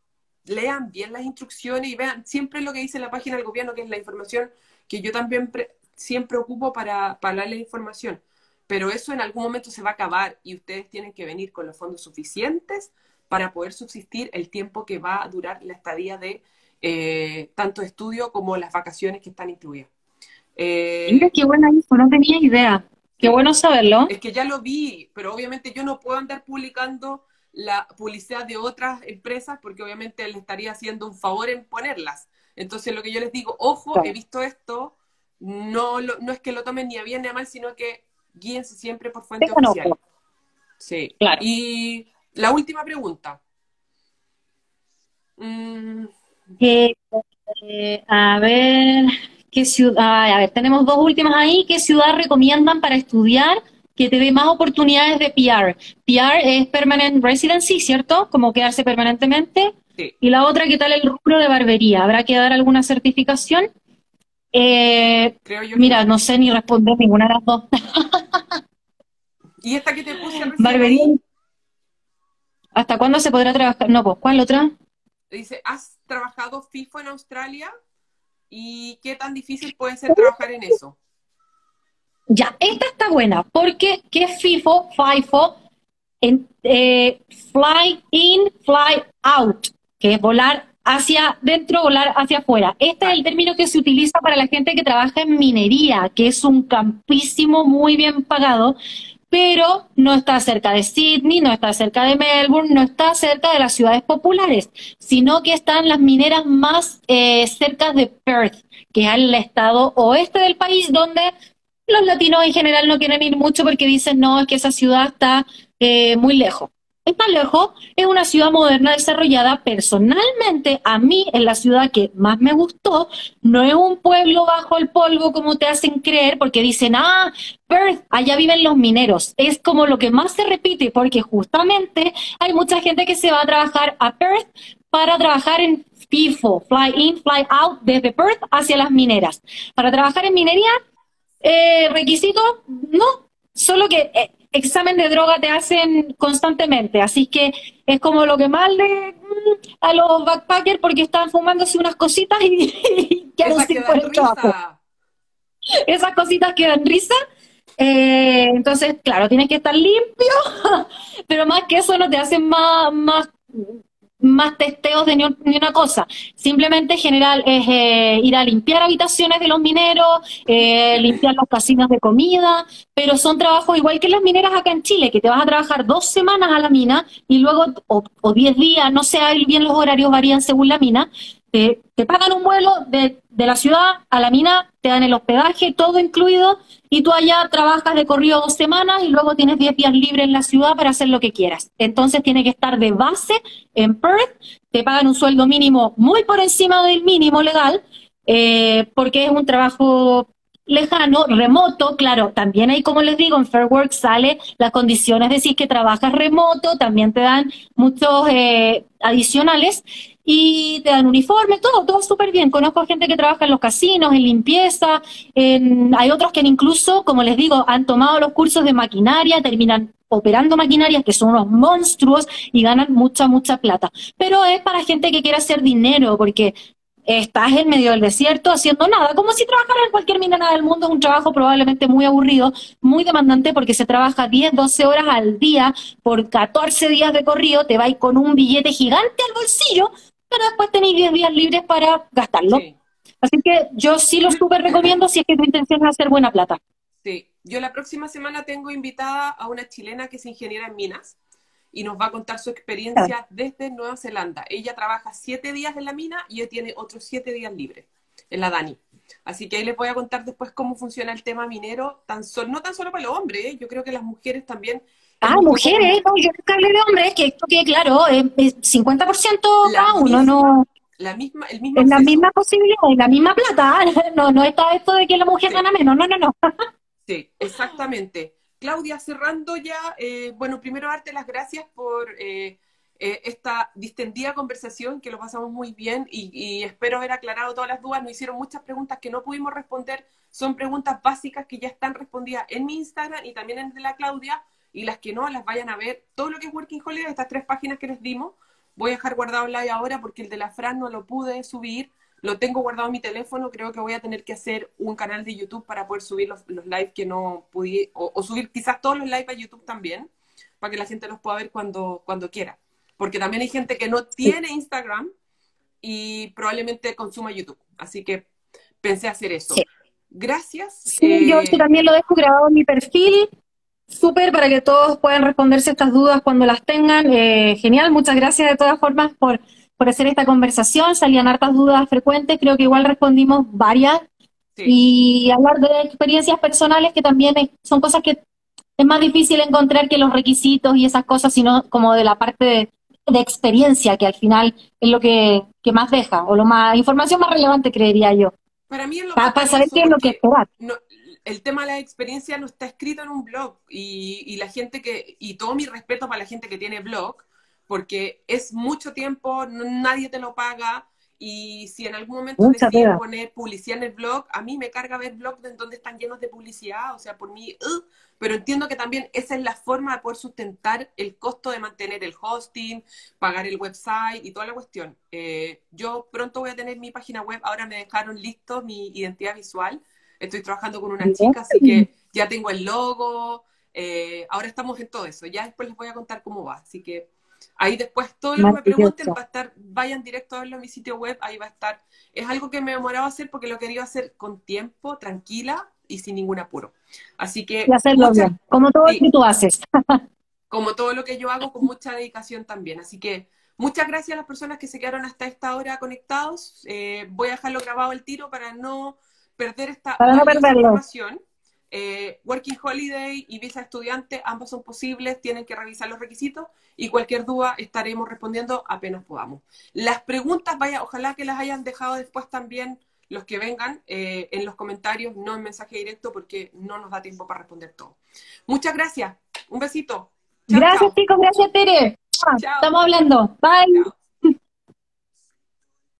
lean bien las instrucciones y vean siempre lo que dice la página del gobierno, que es la información que yo también siempre ocupo para, para darle información. Pero eso en algún momento se va a acabar y ustedes tienen que venir con los fondos suficientes para poder subsistir el tiempo que va a durar la estadía de eh, tanto estudio como las vacaciones que están incluidas. Eh, Mira, qué buena info, no tenía idea. Qué bueno saberlo. Es que ya lo vi, pero obviamente yo no puedo andar publicando la publicidad de otras empresas porque obviamente le estaría haciendo un favor en ponerlas. Entonces lo que yo les digo, ojo, he visto esto, no, no es que lo tomen ni a bien ni a mal, sino que guíense siempre por fuente oficial. Sí. Claro. Y la última pregunta. Mm. Eh, a ver, ¿qué ciudad? A ver, tenemos dos últimas ahí. ¿Qué ciudad recomiendan para estudiar que te dé más oportunidades de PR? PR es Permanent Residency, ¿cierto? Como quedarse permanentemente. Sí. Y la otra, ¿qué tal el rubro de barbería? ¿Habrá que dar alguna certificación? Eh, mira, no sé ni responder ninguna de las dos. ¿Y esta que te puse Barbería. ¿Hasta cuándo se podrá trabajar? No, pues, ¿cuál otra? Dice, ¿has trabajado FIFO en Australia? ¿Y qué tan difícil puede ser trabajar en eso? Ya, esta está buena, porque ¿qué es FIFO? FIFO, en, eh, fly in, fly out, que es volar hacia dentro, volar hacia afuera. Este es el término que se utiliza para la gente que trabaja en minería, que es un campísimo muy bien pagado, pero no está cerca de Sydney, no está cerca de Melbourne, no está cerca de las ciudades populares, sino que están las mineras más eh, cerca de Perth, que es el estado oeste del país, donde los latinos en general no quieren ir mucho porque dicen, no, es que esa ciudad está eh, muy lejos es lejos, es una ciudad moderna desarrollada. Personalmente, a mí es la ciudad que más me gustó. No es un pueblo bajo el polvo como te hacen creer, porque dicen, ah, Perth, allá viven los mineros. Es como lo que más se repite, porque justamente hay mucha gente que se va a trabajar a Perth para trabajar en FIFO, Fly In, Fly Out, desde Perth hacia las mineras. Para trabajar en minería, eh, requisito, no, solo que eh, examen de droga te hacen constantemente, así que es como lo que más le mm, a los backpackers porque están fumándose unas cositas y, quedan sin el trabajo. Esas cositas que dan risa. Eh, entonces, claro, tienes que estar limpio, pero más que eso no te hacen más, más más testeos de ni, una cosa. Simplemente general es eh, ir a limpiar habitaciones de los mineros, eh, limpiar los casinos de comida, pero son trabajos igual que las mineras acá en Chile, que te vas a trabajar dos semanas a la mina y luego, o, diez días, no sé bien los horarios varían según la mina, te, pagan un vuelo de, de, la ciudad a la mina, te dan el hospedaje, todo incluido, y tú allá trabajas de corrido dos semanas y luego tienes diez días libres en la ciudad para hacer lo que quieras. Entonces tiene que estar de base en Perth, te pagan un sueldo mínimo muy por encima del mínimo legal, eh, porque es un trabajo lejano, remoto, claro, también hay, como les digo, en Fair Work sale las condiciones de si que trabajas remoto, también te dan muchos eh, adicionales y te dan uniforme, todo, todo súper bien. Conozco gente que trabaja en los casinos, en limpieza, hay otros que incluso, como les digo, han tomado los cursos de maquinaria, terminan operando maquinarias que son unos monstruos y ganan mucha, mucha plata. Pero es para gente que quiere hacer dinero, porque estás en medio del desierto haciendo nada, como si trabajaras en cualquier minera del mundo, es un trabajo probablemente muy aburrido, muy demandante porque se trabaja 10, 12 horas al día por 14 días de corrido, te vais con un billete gigante al bolsillo, pero después tenéis 10 días libres para gastarlo. Así que yo sí lo súper recomiendo si es que tu intención es hacer buena plata. Sí, yo la próxima semana tengo invitada a una chilena que es ingeniera en minas y nos va a contar su experiencia desde Nueva Zelanda. Ella trabaja siete días en la mina y ella tiene otros siete días libres en la Dani. Así que ahí les voy a contar después cómo funciona el tema minero, tan no tan solo para los hombres, ¿eh? yo creo que las mujeres también. Ah, mujeres, no, yo nunca hablé de hombres, que esto que claro, es, 50% cada uno, no. La misma, el mismo es la misma posibilidad, la misma plata, no, no está esto de que la mujer gana menos, no, no, no. Sí, exactamente. Claudia, cerrando ya, eh, bueno, primero darte las gracias por eh, eh, esta distendida conversación, que lo pasamos muy bien y, espero haber aclarado todas las dudas. Nos hicieron muchas preguntas que no pudimos responder, son preguntas básicas que ya están respondidas en mi Instagram y también en de la Claudia, y las que no, las vayan a ver. Todo lo que es Working Holiday, estas tres páginas que les dimos, voy a dejar guardado el live ahora porque el de la Fran no lo pude subir lo tengo guardado en mi teléfono, creo que voy a tener que hacer un canal de YouTube para poder subir los, los lives que no pude, o, subir quizás todos los lives a YouTube también, para que la gente los pueda ver cuando, cuando quiera. Porque también hay gente que no tiene Instagram, y probablemente consuma YouTube. Así que pensé hacer eso. Gracias. Sí, yo eh, también lo dejo grabado en mi perfil. Súper para que todos puedan responderse estas dudas cuando las tengan. Eh, genial, muchas gracias de todas formas por, por hacer esta conversación. Salían hartas dudas frecuentes, creo que igual respondimos varias. Y hablar de experiencias personales que también son cosas que es más difícil encontrar que los requisitos y esas cosas, sino como de la parte de, experiencia, que al final es lo que, más deja, o lo más, información más relevante, creería yo. Para mí lo para, saber qué es lo que esperar. El tema de la experiencia no está escrito en un blog y, y, la gente que, y todo mi respeto para la gente que tiene blog, porque es mucho tiempo, nadie te lo paga, y si en algún momento deciden poner publicidad en el blog, a mí me carga ver blogs en donde están llenos de publicidad, o sea, por mí, pero entiendo que también esa es la forma de poder sustentar el costo de mantener el hosting, pagar el website y toda la cuestión. Eh, yo pronto voy a tener mi página web, ahora me dejaron listo mi identidad visual, estoy trabajando con una chica, así que ya tengo el logo, eh, ahora estamos en todo eso, ya después les voy a contar cómo va, así que Ahí después todo lo que me pregunten va a estar, vayan directo a verlo en mi sitio web, ahí va a estar. Es algo que me demoraba hacer porque lo quería hacer con tiempo, tranquila y sin ningún apuro. Así que... Y hacerlo bien, como todo lo que tú haces. como todo lo que yo hago con mucha dedicación también. Así que muchas gracias a las personas que se quedaron hasta esta hora conectados. Eh, voy a dejarlo grabado el tiro para no perder esta para no información. Eh, working Holiday y visa estudiante, ambos son posibles, tienen que revisar los requisitos y cualquier duda estaremos respondiendo apenas podamos. Las preguntas, vaya, ojalá que las hayan dejado después también los que vengan eh, en los comentarios, no en mensaje directo, porque no nos da tiempo para responder todo. Muchas gracias. Un besito. gracias, chicos. Gracias, Tere. Estamos hablando. Bye.